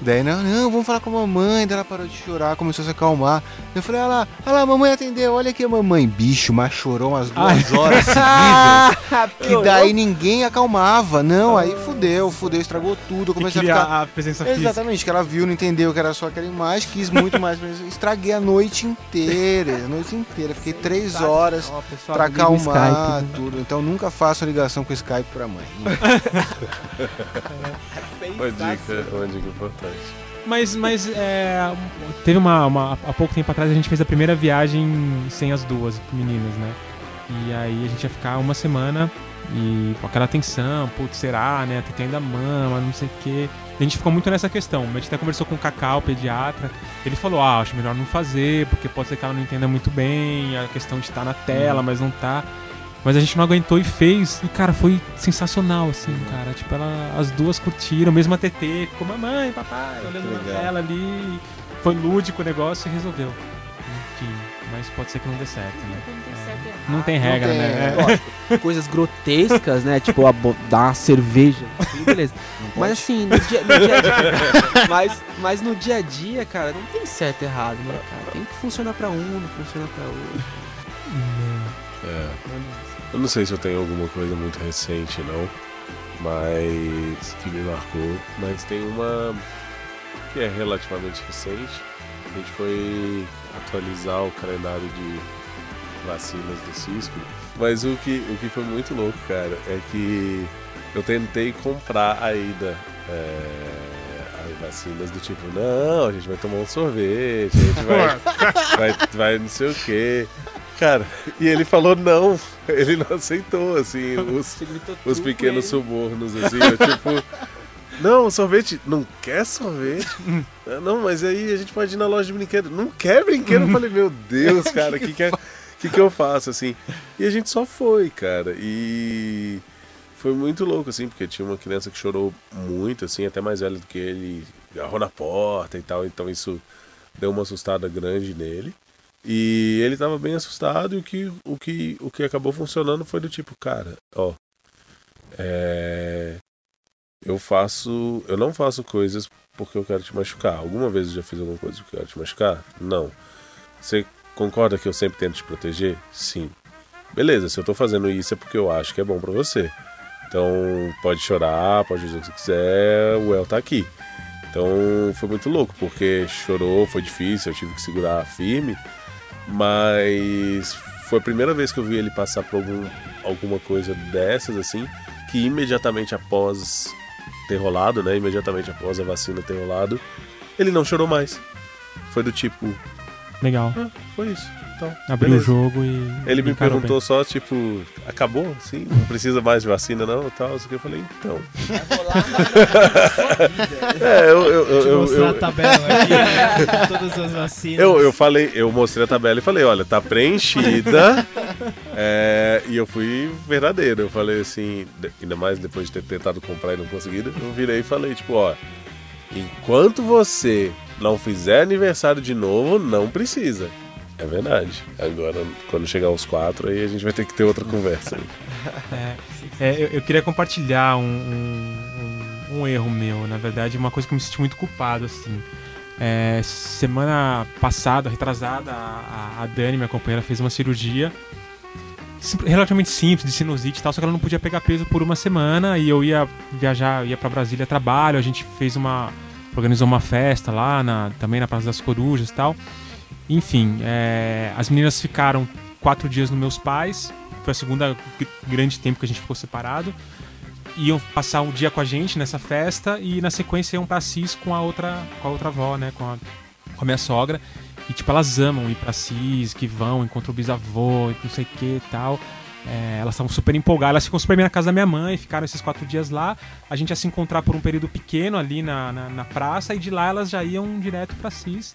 Daí, não, não, vamos falar com a mamãe. Daí ela parou de chorar, começou a se acalmar. Eu falei, olha lá, olha lá, a mamãe atendeu, olha aqui a mamãe. Bicho, mas chorou umas duas horas seguidas. que daí ninguém acalmava. Não, aí fudeu, fudeu, estragou tudo. Comecei a queria ficar. a presença física. Exatamente, que ela viu, não entendeu que era só aquela imagem, quis muito mais, mas estraguei a noite inteira, a noite inteira. Fiquei três horas Ó, pessoal, pra o acalmar Skype, né? tudo. Então nunca façam ligação com Skype pra mãe. Uma dica, uma dica importante. Mas, mas é, teve uma, uma- Há pouco tempo atrás a gente fez a primeira viagem sem as duas meninas, né? E aí a gente ia ficar uma semana e com aquela tensão, putz, será, né? Tete ainda mama, não sei o quê. A gente ficou muito nessa questão. A gente até conversou com o Cacau, o pediatra. Ele falou: ah, acho melhor não fazer, porque pode ser que ela não entenda muito bem a questão de estar na tela, mas não tá. Mas a gente não aguentou e fez. E, cara, foi sensacional, assim, cara. Tipo, ela, as duas curtiram, mesmo a TT. Ficou mamãe, papai, olhando na tela ali. Foi lúdico o negócio e resolveu. Enfim, mas pode ser que não dê certo, né? É. Não tem regra, tem, né? é. É. Coisas grotescas, né? Tipo, a dar uma cerveja. Tudo beleza. Mas assim, no dia, no dia a dia. mas, mas no dia a dia, cara, não tem certo e errado, né, cara? Tem que funcionar pra um, não funciona pra outro. É. Eu não sei se eu tenho alguma coisa muito recente, não. Mas. que me marcou. Mas tem uma. que é relativamente recente. A gente foi atualizar o calendário de vacinas do Cisco. Mas o que, o que foi muito louco, cara, é que eu tentei comprar ainda é, as vacinas do tipo, não, a gente vai tomar um sorvete, a gente vai, vai, vai não sei o quê. Cara, e ele falou não, ele não aceitou, assim, os, os pequenos subornos, assim, eu, tipo, não, sorvete, não quer sorvete? Ah, não, mas aí a gente pode ir na loja de brinquedo, não quer brinquedo? Eu falei, meu Deus, cara, o que, que, é, que, que eu faço, assim? E a gente só foi, cara, e foi muito louco, assim, porque tinha uma criança que chorou muito, assim, até mais velha do que ele, agarrou na porta e tal, então isso deu uma assustada grande nele. E ele tava bem assustado e o que, o que, o que acabou funcionando foi do tipo, cara, ó, é, eu faço, eu não faço coisas porque eu quero te machucar. Alguma vez eu já fiz alguma coisa porque eu quero te machucar? Não. Você concorda que eu sempre tento te proteger? Sim. Beleza, se eu tô fazendo isso é porque eu acho que é bom pra você. Então pode chorar, pode dizer o que você quiser, o El tá aqui. Então foi muito louco, porque chorou, foi difícil, eu tive que segurar firme, mas foi a primeira vez que eu vi ele passar por algum, alguma coisa dessas, assim, que imediatamente após ter rolado, né? Imediatamente após a vacina ter rolado, ele não chorou mais. Foi do tipo, Legal. ah, foi isso. Então, Abriu beleza. o jogo e. Ele me perguntou só, tipo, acabou? Sim, não precisa mais de vacina, não? Tal, eu falei, então. É, eu, eu, eu, Deixa eu eu, mostrar eu, a tabela aqui, né, com todas as vacinas. eu, eu falei, eu mostrei a tabela e falei, olha, tá preenchida. é, e eu fui verdadeiro. Eu falei assim, ainda mais depois de ter tentado comprar e não conseguido, eu virei e falei, tipo, ó, enquanto você não fizer aniversário de novo, não precisa. É verdade. Agora, quando chegar aos quatro, aí a gente vai ter que ter outra conversa. aí. É, eu, queria compartilhar um, um- um- erro meu, na verdade, uma coisa que eu me senti muito culpado, assim. É, semana passada, retrasada, a, a Dani, minha companheira, fez uma cirurgia relativamente simples, de sinusite e tal, só que ela não podia pegar peso por uma semana e eu ia viajar, ia pra Brasília trabalho, a gente fez uma... organizou uma festa lá, na- também na Praça das Corujas e tal. Enfim, é, as meninas ficaram quatro dias nos meus pais, foi a segunda gr- grande tempo que a gente ficou separado. Iam passar um dia com a gente nessa festa e na sequência iam pra Cis com a outra, com a outra avó, né? Com a, com a minha sogra. E tipo, elas amam ir pra Cis, que vão, encontram o bisavô não sei o que e tal. É, elas estavam super empolgadas, elas ficam super bem na casa da minha mãe, ficaram esses quatro dias lá. A gente ia se encontrar por um período pequeno ali na, na, na praça e de lá elas já iam direto pra Cis,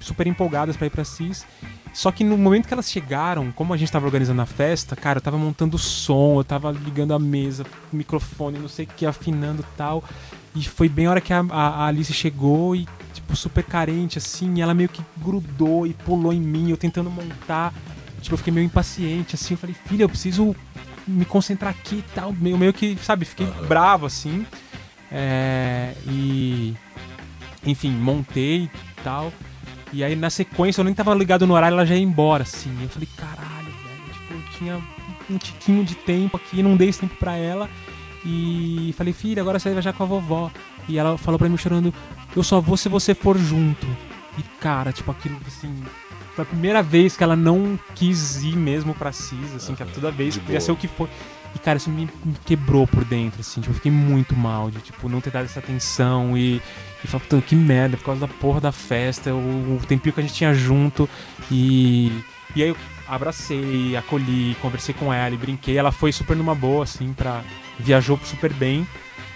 super empolgadas pra ir pra Cis. Só que no momento que elas chegaram, como a gente tava organizando a festa, cara, eu tava montando o som, eu tava ligando a mesa, o microfone, não sei o que, afinando e tal. E foi bem a hora que a, a- Alice chegou e, tipo, super carente, assim, ela meio que grudou e pulou em mim, eu tentando montar. Tipo, eu fiquei meio impaciente, assim, eu falei, filha, eu preciso me concentrar aqui e tal. Meio, meio que, sabe, fiquei bravo, assim. É, e. Enfim, montei e tal. E aí na sequência eu nem tava ligado no horário, ela já ia embora, assim. Eu falei, caralho, velho. Tipo, eu tinha um tiquinho de tempo aqui, não dei esse tempo pra ela. E falei, filha, agora você vai viajar com a vovó. E ela falou pra mim chorando, eu só vou se você for junto. E cara, tipo, aquilo assim. Foi a primeira vez que ela não quis ir mesmo pra CIS, assim, que era toda vez, podia ser o que for. E, cara, isso me, me quebrou por dentro, assim, tipo, eu fiquei muito mal de, tipo, não ter dado essa atenção e, e falar, que merda, por causa da porra da festa, o, o tempinho que a gente tinha junto. E, e aí eu abracei, acolhi, conversei com ela e brinquei. Ela foi super numa boa, assim, pra. Viajou super bem.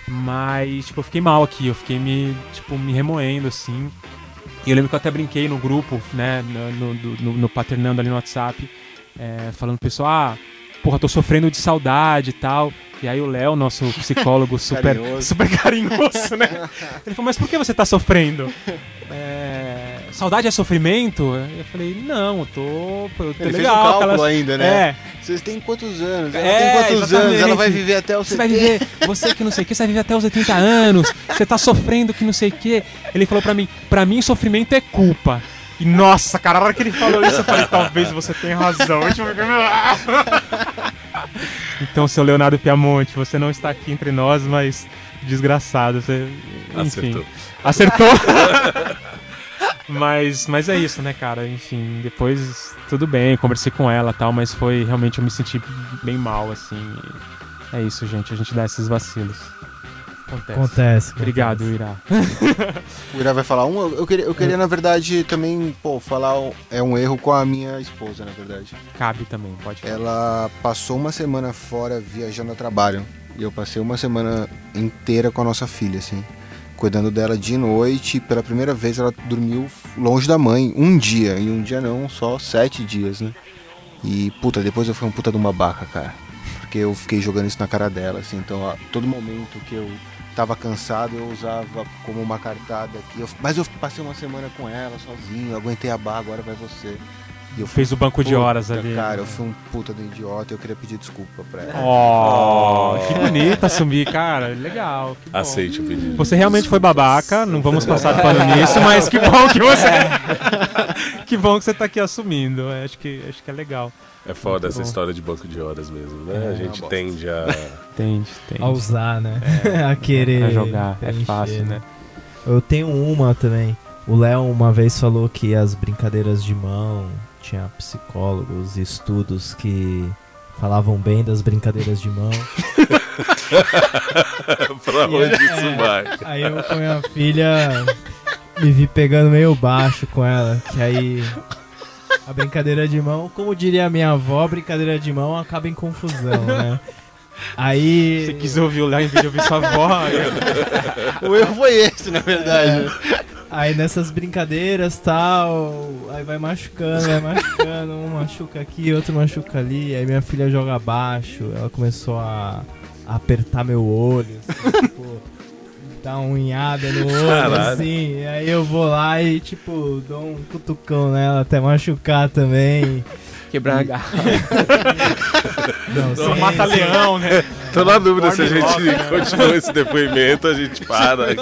Mas, tipo, eu fiquei mal aqui, eu fiquei me, tipo, me remoendo, assim. E eu lembro que eu até brinquei no grupo, né, no, no, no, no Paternando ali no WhatsApp, é, falando pro pessoal, ah, porra, tô sofrendo de saudade e tal. E aí o Léo, nosso psicólogo super Carinhoso. super carinhoso, né? Ele falou, mas por que você tá sofrendo? É, saudade é sofrimento? Eu falei, não, eu tô. Eu tô Ele fez um legal. cálculo ainda, né? É, Vocês têm quantos anos? Ela É, tem quantos anos? Ela exatamente. vai viver até os Você vai 70. viver, você que não sei o que, você vai viver até os 80 anos, você tá sofrendo que não sei o que. Ele falou pra mim, pra mim sofrimento é culpa. E nossa, cara, a hora que ele falou isso, eu falei, talvez você tenha razão. Tipo, então, seu Leonardo Piamonte, você não está aqui entre nós, mas desgraçado. Você, enfim, Acertou. acertou. mas, mas é isso, né, cara? Enfim, depois tudo bem, conversei com ela e tal, mas foi realmente eu me senti bem mal, assim. É isso, gente, a gente dá esses vacilos. Acontece. Acontece. Obrigado, Irá. O Ira vai falar um. Eu queria, eu queria na verdade, também, pô, falar. É um erro com a minha esposa, na verdade. Cabe também, pode falar. Ela passou uma semana fora viajando a trabalho. E eu passei uma semana inteira com a nossa filha, assim. Cuidando dela de noite. Pela primeira vez ela dormiu longe da mãe. Um dia. E um dia não, só sete dias, né? E, puta, depois eu fui um puta de uma baca, cara. Porque eu fiquei jogando isso na cara dela, assim. Então, ó, todo momento que eu tava cansado, eu usava como uma cartada aqui. Eu- mas eu passei uma semana com ela, sozinho. Aguentei a barra, agora vai você. E eu fui Fez o banco de horas ali. Cara, eu fui um puta do idiota e eu queria pedir desculpa pra ela. Oh, que bonito assumir, cara. Legal. que bom. Aceite o pedido. Você realmente foi babaca, não vamos passar pano nisso, mas que bom que você. que bom que você tá aqui assumindo. Acho que, acho que é legal. É foda Muito essa bom. história de banco de horas mesmo, né? É, a gente bosta. tende a. Entende, entende. A usar, né? a querer. a jogar. É fácil, né? Eu tenho uma também. O Léo uma vez falou que as brincadeiras de mão tinha psicólogos e estudos que falavam bem das brincadeiras de mão. pra onde isso É. vai? Aí eu com minha filha me vi pegando meio baixo com ela, que aí a brincadeira de mão, como diria a minha avó, a brincadeira de mão acaba em confusão, né? Aí Você quis ouvir o Léo em vez de ouvir sua voz. O erro foi esse, na verdade. Aí nessas brincadeiras tal, aí vai machucando, vai machucando, um machuca aqui, outro machuca ali, aí minha filha joga abaixo, ela começou a, a apertar meu olho, assim, tipo, dar uma unhada no olho, Caralho. assim, aí eu vou lá e tipo, dou um cutucão nela até machucar também. Quebrar a garrafa. Não, sem- Mata leão, né? Tô na dúvida se a gente né? continua esse depoimento, a gente para.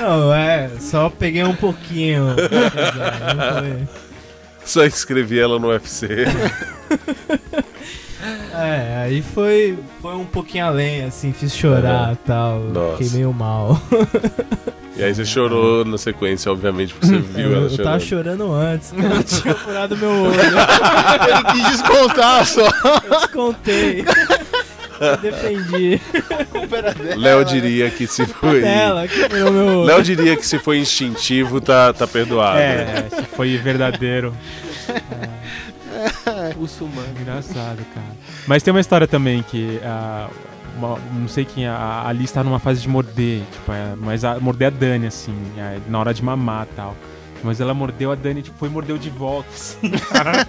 Não, é, só peguei um pouquinho. Só inscrevi ela no UFC. É, aí foi, foi um pouquinho além, assim, fiz chorar e tal. Nossa. Fiquei meio mal. E aí você chorou na sequência, obviamente, porque você viu eu, ela eu tava chorando. chorando antes, que ela tinha furado meu olho. Ele quis descontar só. Eu descontei. Eu defendi. Léo diria que se foi. Ela que meu olho. Léo diria que se foi instintivo, tá, tá perdoado. É, se foi verdadeiro. Muçulmano. Engraçado, cara. Mas tem uma história também que. ah, uma- não sei quem. A, Alice tá numa fase de morder. Tipo, é, mas a, morder a Dani, assim, é, na hora de mamar e tal. Mas ela mordeu a Dani, tipo, foi e mordeu de volta, assim.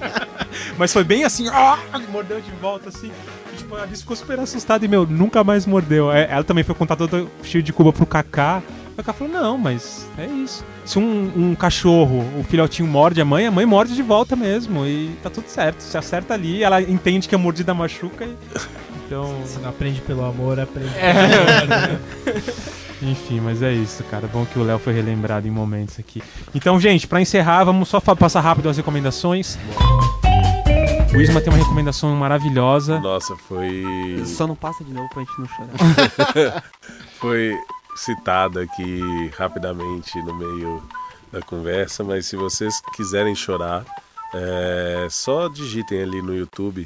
Mas foi bem assim, ah, mordeu de volta, assim. Tipo, a Alice ficou super assustada e, meu, nunca mais mordeu. É, Ela também foi contar todo cheio de Cuba pro Kaká. O Kaká falou, não, mas é isso. Se um, um cachorro, o filhotinho morde a mãe, a mãe morde de volta mesmo. E tá tudo certo. Se acerta ali, ela entende que a mordida machuca e... Então... Se não aprende pelo amor, aprende É. Enfim, mas é isso, cara. Bom que o Léo foi relembrado em momentos aqui. Então, gente, pra encerrar, vamos só passar rápido as recomendações. O Isma tem uma recomendação maravilhosa. Nossa, foi. Só não passa de novo pra gente não chorar. foi citada aqui rapidamente no meio da conversa, mas se vocês quiserem chorar, é, só digitem ali no YouTube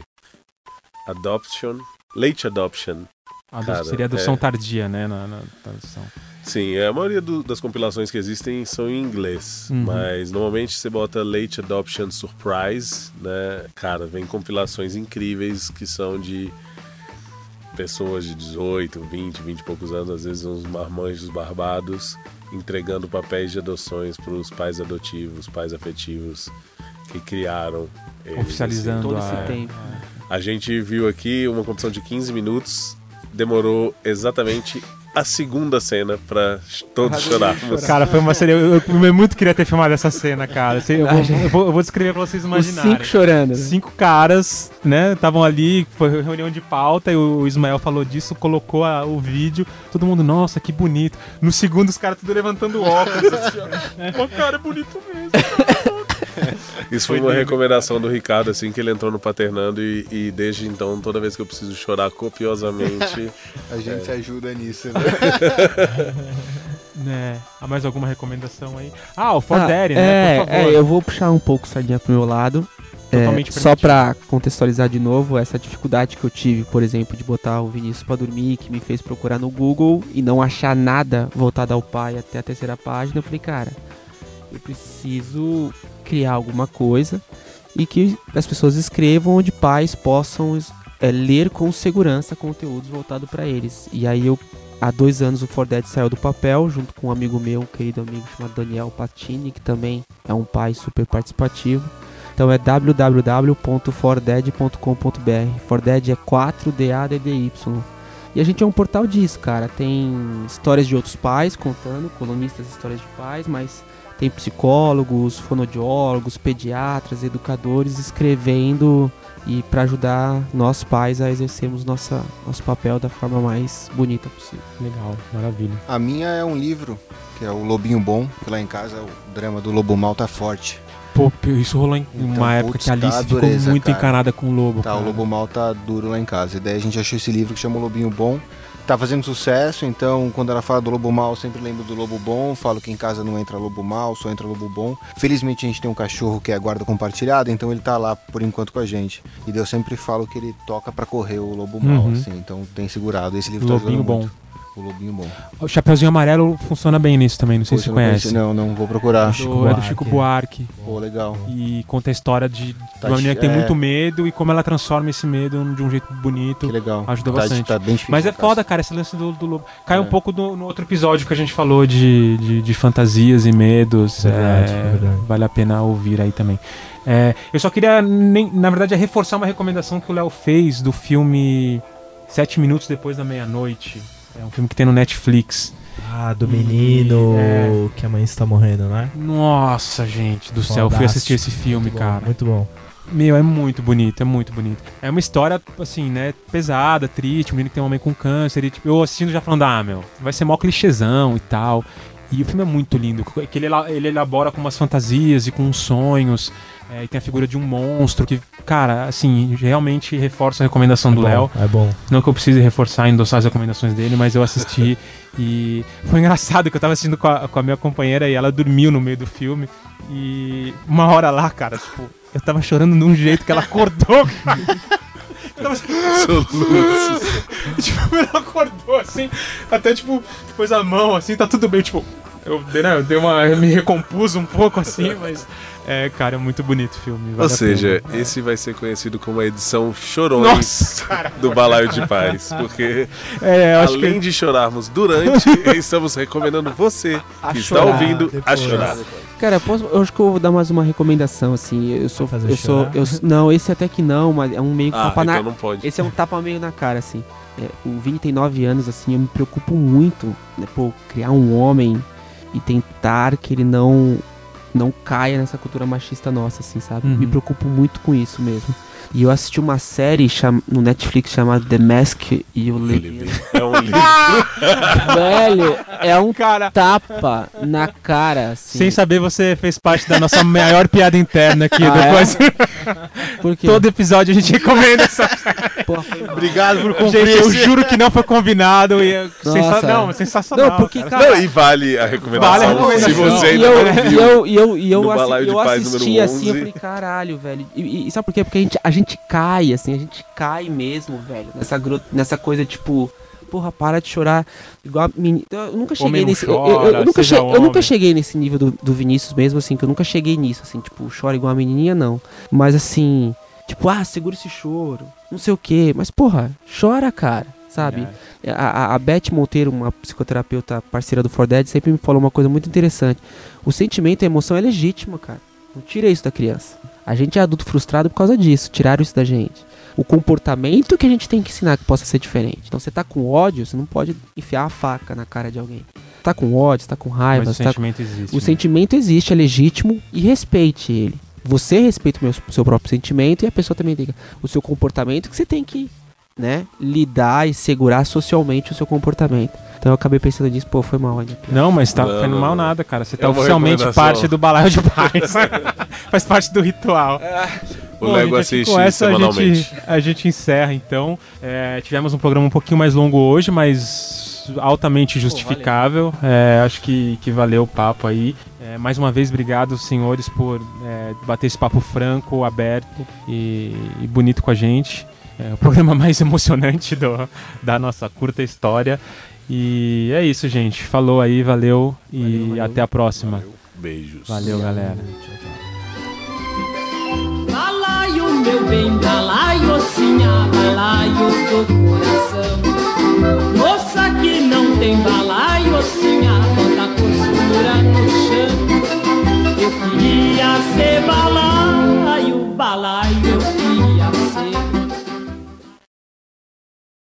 Adoption, Late Adoption. A Cara, seria adoção é. tardia, né? Na, na tradução. Sim, a maioria do- das compilações que existem são em inglês, Uhum. mas normalmente você bota Late Adoption Surprise, né? Cara, vem compilações incríveis que são de pessoas de 18, 20, 20 e poucos anos, às vezes uns marmanjos barbados, entregando papéis de adoções para os pais adotivos, pais afetivos que criaram eles. Oficializando todo a... esse tempo. A gente viu aqui uma competição de 15 minutos, demorou exatamente a segunda cena para todos chorarmos. Cara, foi uma cena. Eu, eu- eu muito queria ter filmado essa cena, cara. Eu vou, eu vou- eu vou descrever pra vocês Os imaginarem. cinco chorando. né? Cinco caras, né, estavam ali, foi reunião de pauta, e o Ismael falou disso, colocou a- o vídeo, todo mundo, nossa, que bonito. No segundo, os caras tudo levantando óculos, assim, ó. Pô, cara, é bonito mesmo. Isso foi, uma recomendação do Ricardo, assim, que ele entrou no Paternando e, e desde então, toda vez que eu preciso chorar copiosamente, A gente se ajuda nisso, né? Né. Há mais alguma recomendação aí? Ah, o For Ah, Daddy, é, né, por favor. é, eu vou puxar um pouco sardinha pro meu lado. É, Totalmente só pra contextualizar de novo, essa dificuldade que eu tive, por exemplo, de botar o Vinícius pra dormir, que me fez procurar no Google e não achar nada voltado ao pai até a terceira página, eu falei, cara, eu preciso criar alguma coisa e que as pessoas escrevam onde pais possam é, ler com segurança conteúdos voltados para eles. E aí eu há dois anos o For saiu do papel, junto com um amigo meu, um querido amigo chamado Daniel Patini, que também é um pai super participativo. Então é www.fordead.com.br. Fordead é 4DADDY. E a gente é um portal disso, cara. Tem histórias de outros pais contando, colunistas, histórias de pais, mas tem psicólogos, fonodiólogos, pediatras, educadores escrevendo e para ajudar nós pais a exercermos nossa, nosso papel da forma mais bonita possível. Legal, maravilha. A minha é um livro, que é o Lobinho Bom, que lá em casa o drama do Lobo Mal tá forte. Pô, isso rolou em Então, uma época putz, que a Alice tá ficou dureza, muito cara. encanada com o lobo. Tá, cara. o Lobo Mal tá duro lá em casa. E daí a gente achou esse livro que chama o Lobinho Bom. Tá fazendo sucesso, então quando ela fala do Lobo Mal, eu sempre lembro do Lobo Bom. Falo que em casa não entra Lobo Mal, só entra Lobo Bom. Felizmente a gente tem um cachorro que é guarda compartilhada, então ele tá lá por enquanto com a gente. E eu sempre falo que ele toca pra correr o Lobo Mal, Uhum. assim, então tem segurado. Esse livro tá Lobinho ajudando bom. muito. O Lobinho Bom. O Chapeuzinho Amarelo funciona bem nisso também, não sei Poxa, se você não conhece. conheci- Não, não, vou procurar. Do- é do Chico Buarque. Pô, legal. E conta a história de, de Tá uma menina que tem é. muito medo e como ela transforma esse medo de um jeito bonito. Que legal. Ajuda Tá- bastante. Tá bem difícil. Mas é caso. foda, cara, esse lance do, do lobo. Cai É. um pouco do- no outro episódio que a gente falou de, de, de fantasias e medos. Verdade, é, verdade. Vale a pena ouvir aí também. É, eu só queria, nem- na verdade, é reforçar uma recomendação que o Léo fez do filme Sete Minutos Depois da Meia-Noite. É um filme que tem no Netflix. Ah, do menino É. que a mãe está morrendo, né? Nossa, gente do céu, fui assistir esse filme, Muito bom, cara. Muito bom. Meu, é muito bonito, é muito bonito. É uma história, assim, né, pesada, triste, um menino que tem uma mãe com câncer, e tipo, eu assistindo já falando, ah, meu, vai ser mó clichêzão e tal. E o filme é muito lindo, que ele, ele elabora com umas fantasias e com uns sonhos, é, e tem a figura de um monstro que, cara, assim, realmente reforça a recomendação do é Léo. bom, É bom. Não que eu precise reforçar e endossar as recomendações dele, mas eu assisti e foi engraçado que eu tava assistindo com a, com a minha companheira e ela dormiu no meio do filme. E uma hora lá, cara, tipo, eu tava chorando de um jeito que ela acordou. cara. Eu tava Soluços. tipo, ela acordou assim, até tipo, pôs a mão assim, tá tudo bem, tipo. Eu, dei, né, eu dei uma. Eu me recompus um pouco assim, mas. É, cara, é muito bonito o filme. vale Ou a seja, pena. esse vai ser conhecido como a edição Chorões Nossa, cara. do Balaio de Paz. Porque É, além que. de chorarmos durante, estamos recomendando você A que chorar está ouvindo a depois. chorar. Cara, eu, posso, eu acho que eu vou dar mais uma recomendação, assim. Eu sou. Eu sou. chorar? Eu, não, esse até que não, mas é um meio que Ah, tapa na. então não pode. Esse é um tapa meio na cara, assim. É, o Vini tem 9 anos, assim, eu me preocupo muito, né, pô, criar um homem e tentar que ele não não caia nessa cultura machista nossa, assim, sabe? Uhum. Me preocupo muito com isso mesmo. E eu assisti uma série cham no Netflix chamada The Mask e o Levino. É um livro. Velho, é um Cara, tapa na cara, assim. sem saber, você fez parte da nossa maior piada interna aqui. Ah, é? depois, Porque, todo episódio a gente recomenda essa porra. Obrigado por cumprir Gente, eu juro que não foi combinado. E é Nossa. sensa... Não, é sensacional. Não, porque, cara. Não, e vale a recomendação. Vale a recomendação. Se você E eu, não e viu. eu, e eu, e eu, assi- de eu Paz assisti assim, eu 11. falei, caralho, velho. E, e sabe por quê? Porque a gente, a gente cai, assim, a gente cai mesmo, velho. Nessa, nessa coisa, tipo, porra, para de chorar. Igual a meni- Eu nunca cheguei nesse. eu- eu, eu chora, nunca che- eu nunca cheguei nesse nível do, do Vinícius mesmo, assim, que eu nunca cheguei nisso, assim, tipo, chora igual a menininha, não. Mas assim, tipo, ah, segura esse choro, não sei o quê. Mas, porra, chora, cara, sabe? A, a, a Beth Monteiro, uma psicoterapeuta parceira do For Dead, sempre me falou uma coisa muito interessante. O sentimento e a emoção é legítima, cara. Não tira isso da criança. A gente é adulto frustrado por causa disso. Tiraram isso da gente. O comportamento que a gente tem que ensinar que possa ser diferente. Então você tá com ódio, você não pode enfiar a faca na cara de alguém. Tá com ódio, você tá com raiva, Mas o tá com... sentimento existe. O né? sentimento existe, é legítimo e respeite ele. Você respeita o meu- seu próprio sentimento e a pessoa também tem o seu comportamento que você tem que, né, lidar e segurar socialmente o seu comportamento. Então eu acabei pensando nisso, pô, foi mal, né? Não, mas tá Não, mal não. nada, cara. Você É tá uma oficialmente parte do balaio de paz. Faz parte do ritual. O Bom, Lego gente, assiste com essa a semanalmente. gente, a gente encerra, então. É, tivemos um programa um pouquinho mais longo hoje, mas altamente justificável. É, acho que, que valeu o papo aí. É, mais uma vez, obrigado, senhores, por é, bater esse papo franco, aberto e, e bonito com a gente. É o programa mais emocionante do- da nossa curta história. E é isso, gente. Falou aí, valeu e Valeu, valeu. até a próxima. Beijos. Valeu, galera. Balaio, meu bem, balaio, sinha, balaio do coração. Moça que não tem balaio, sinha, bota a costura no chão. Eu queria ser balaio, balaio.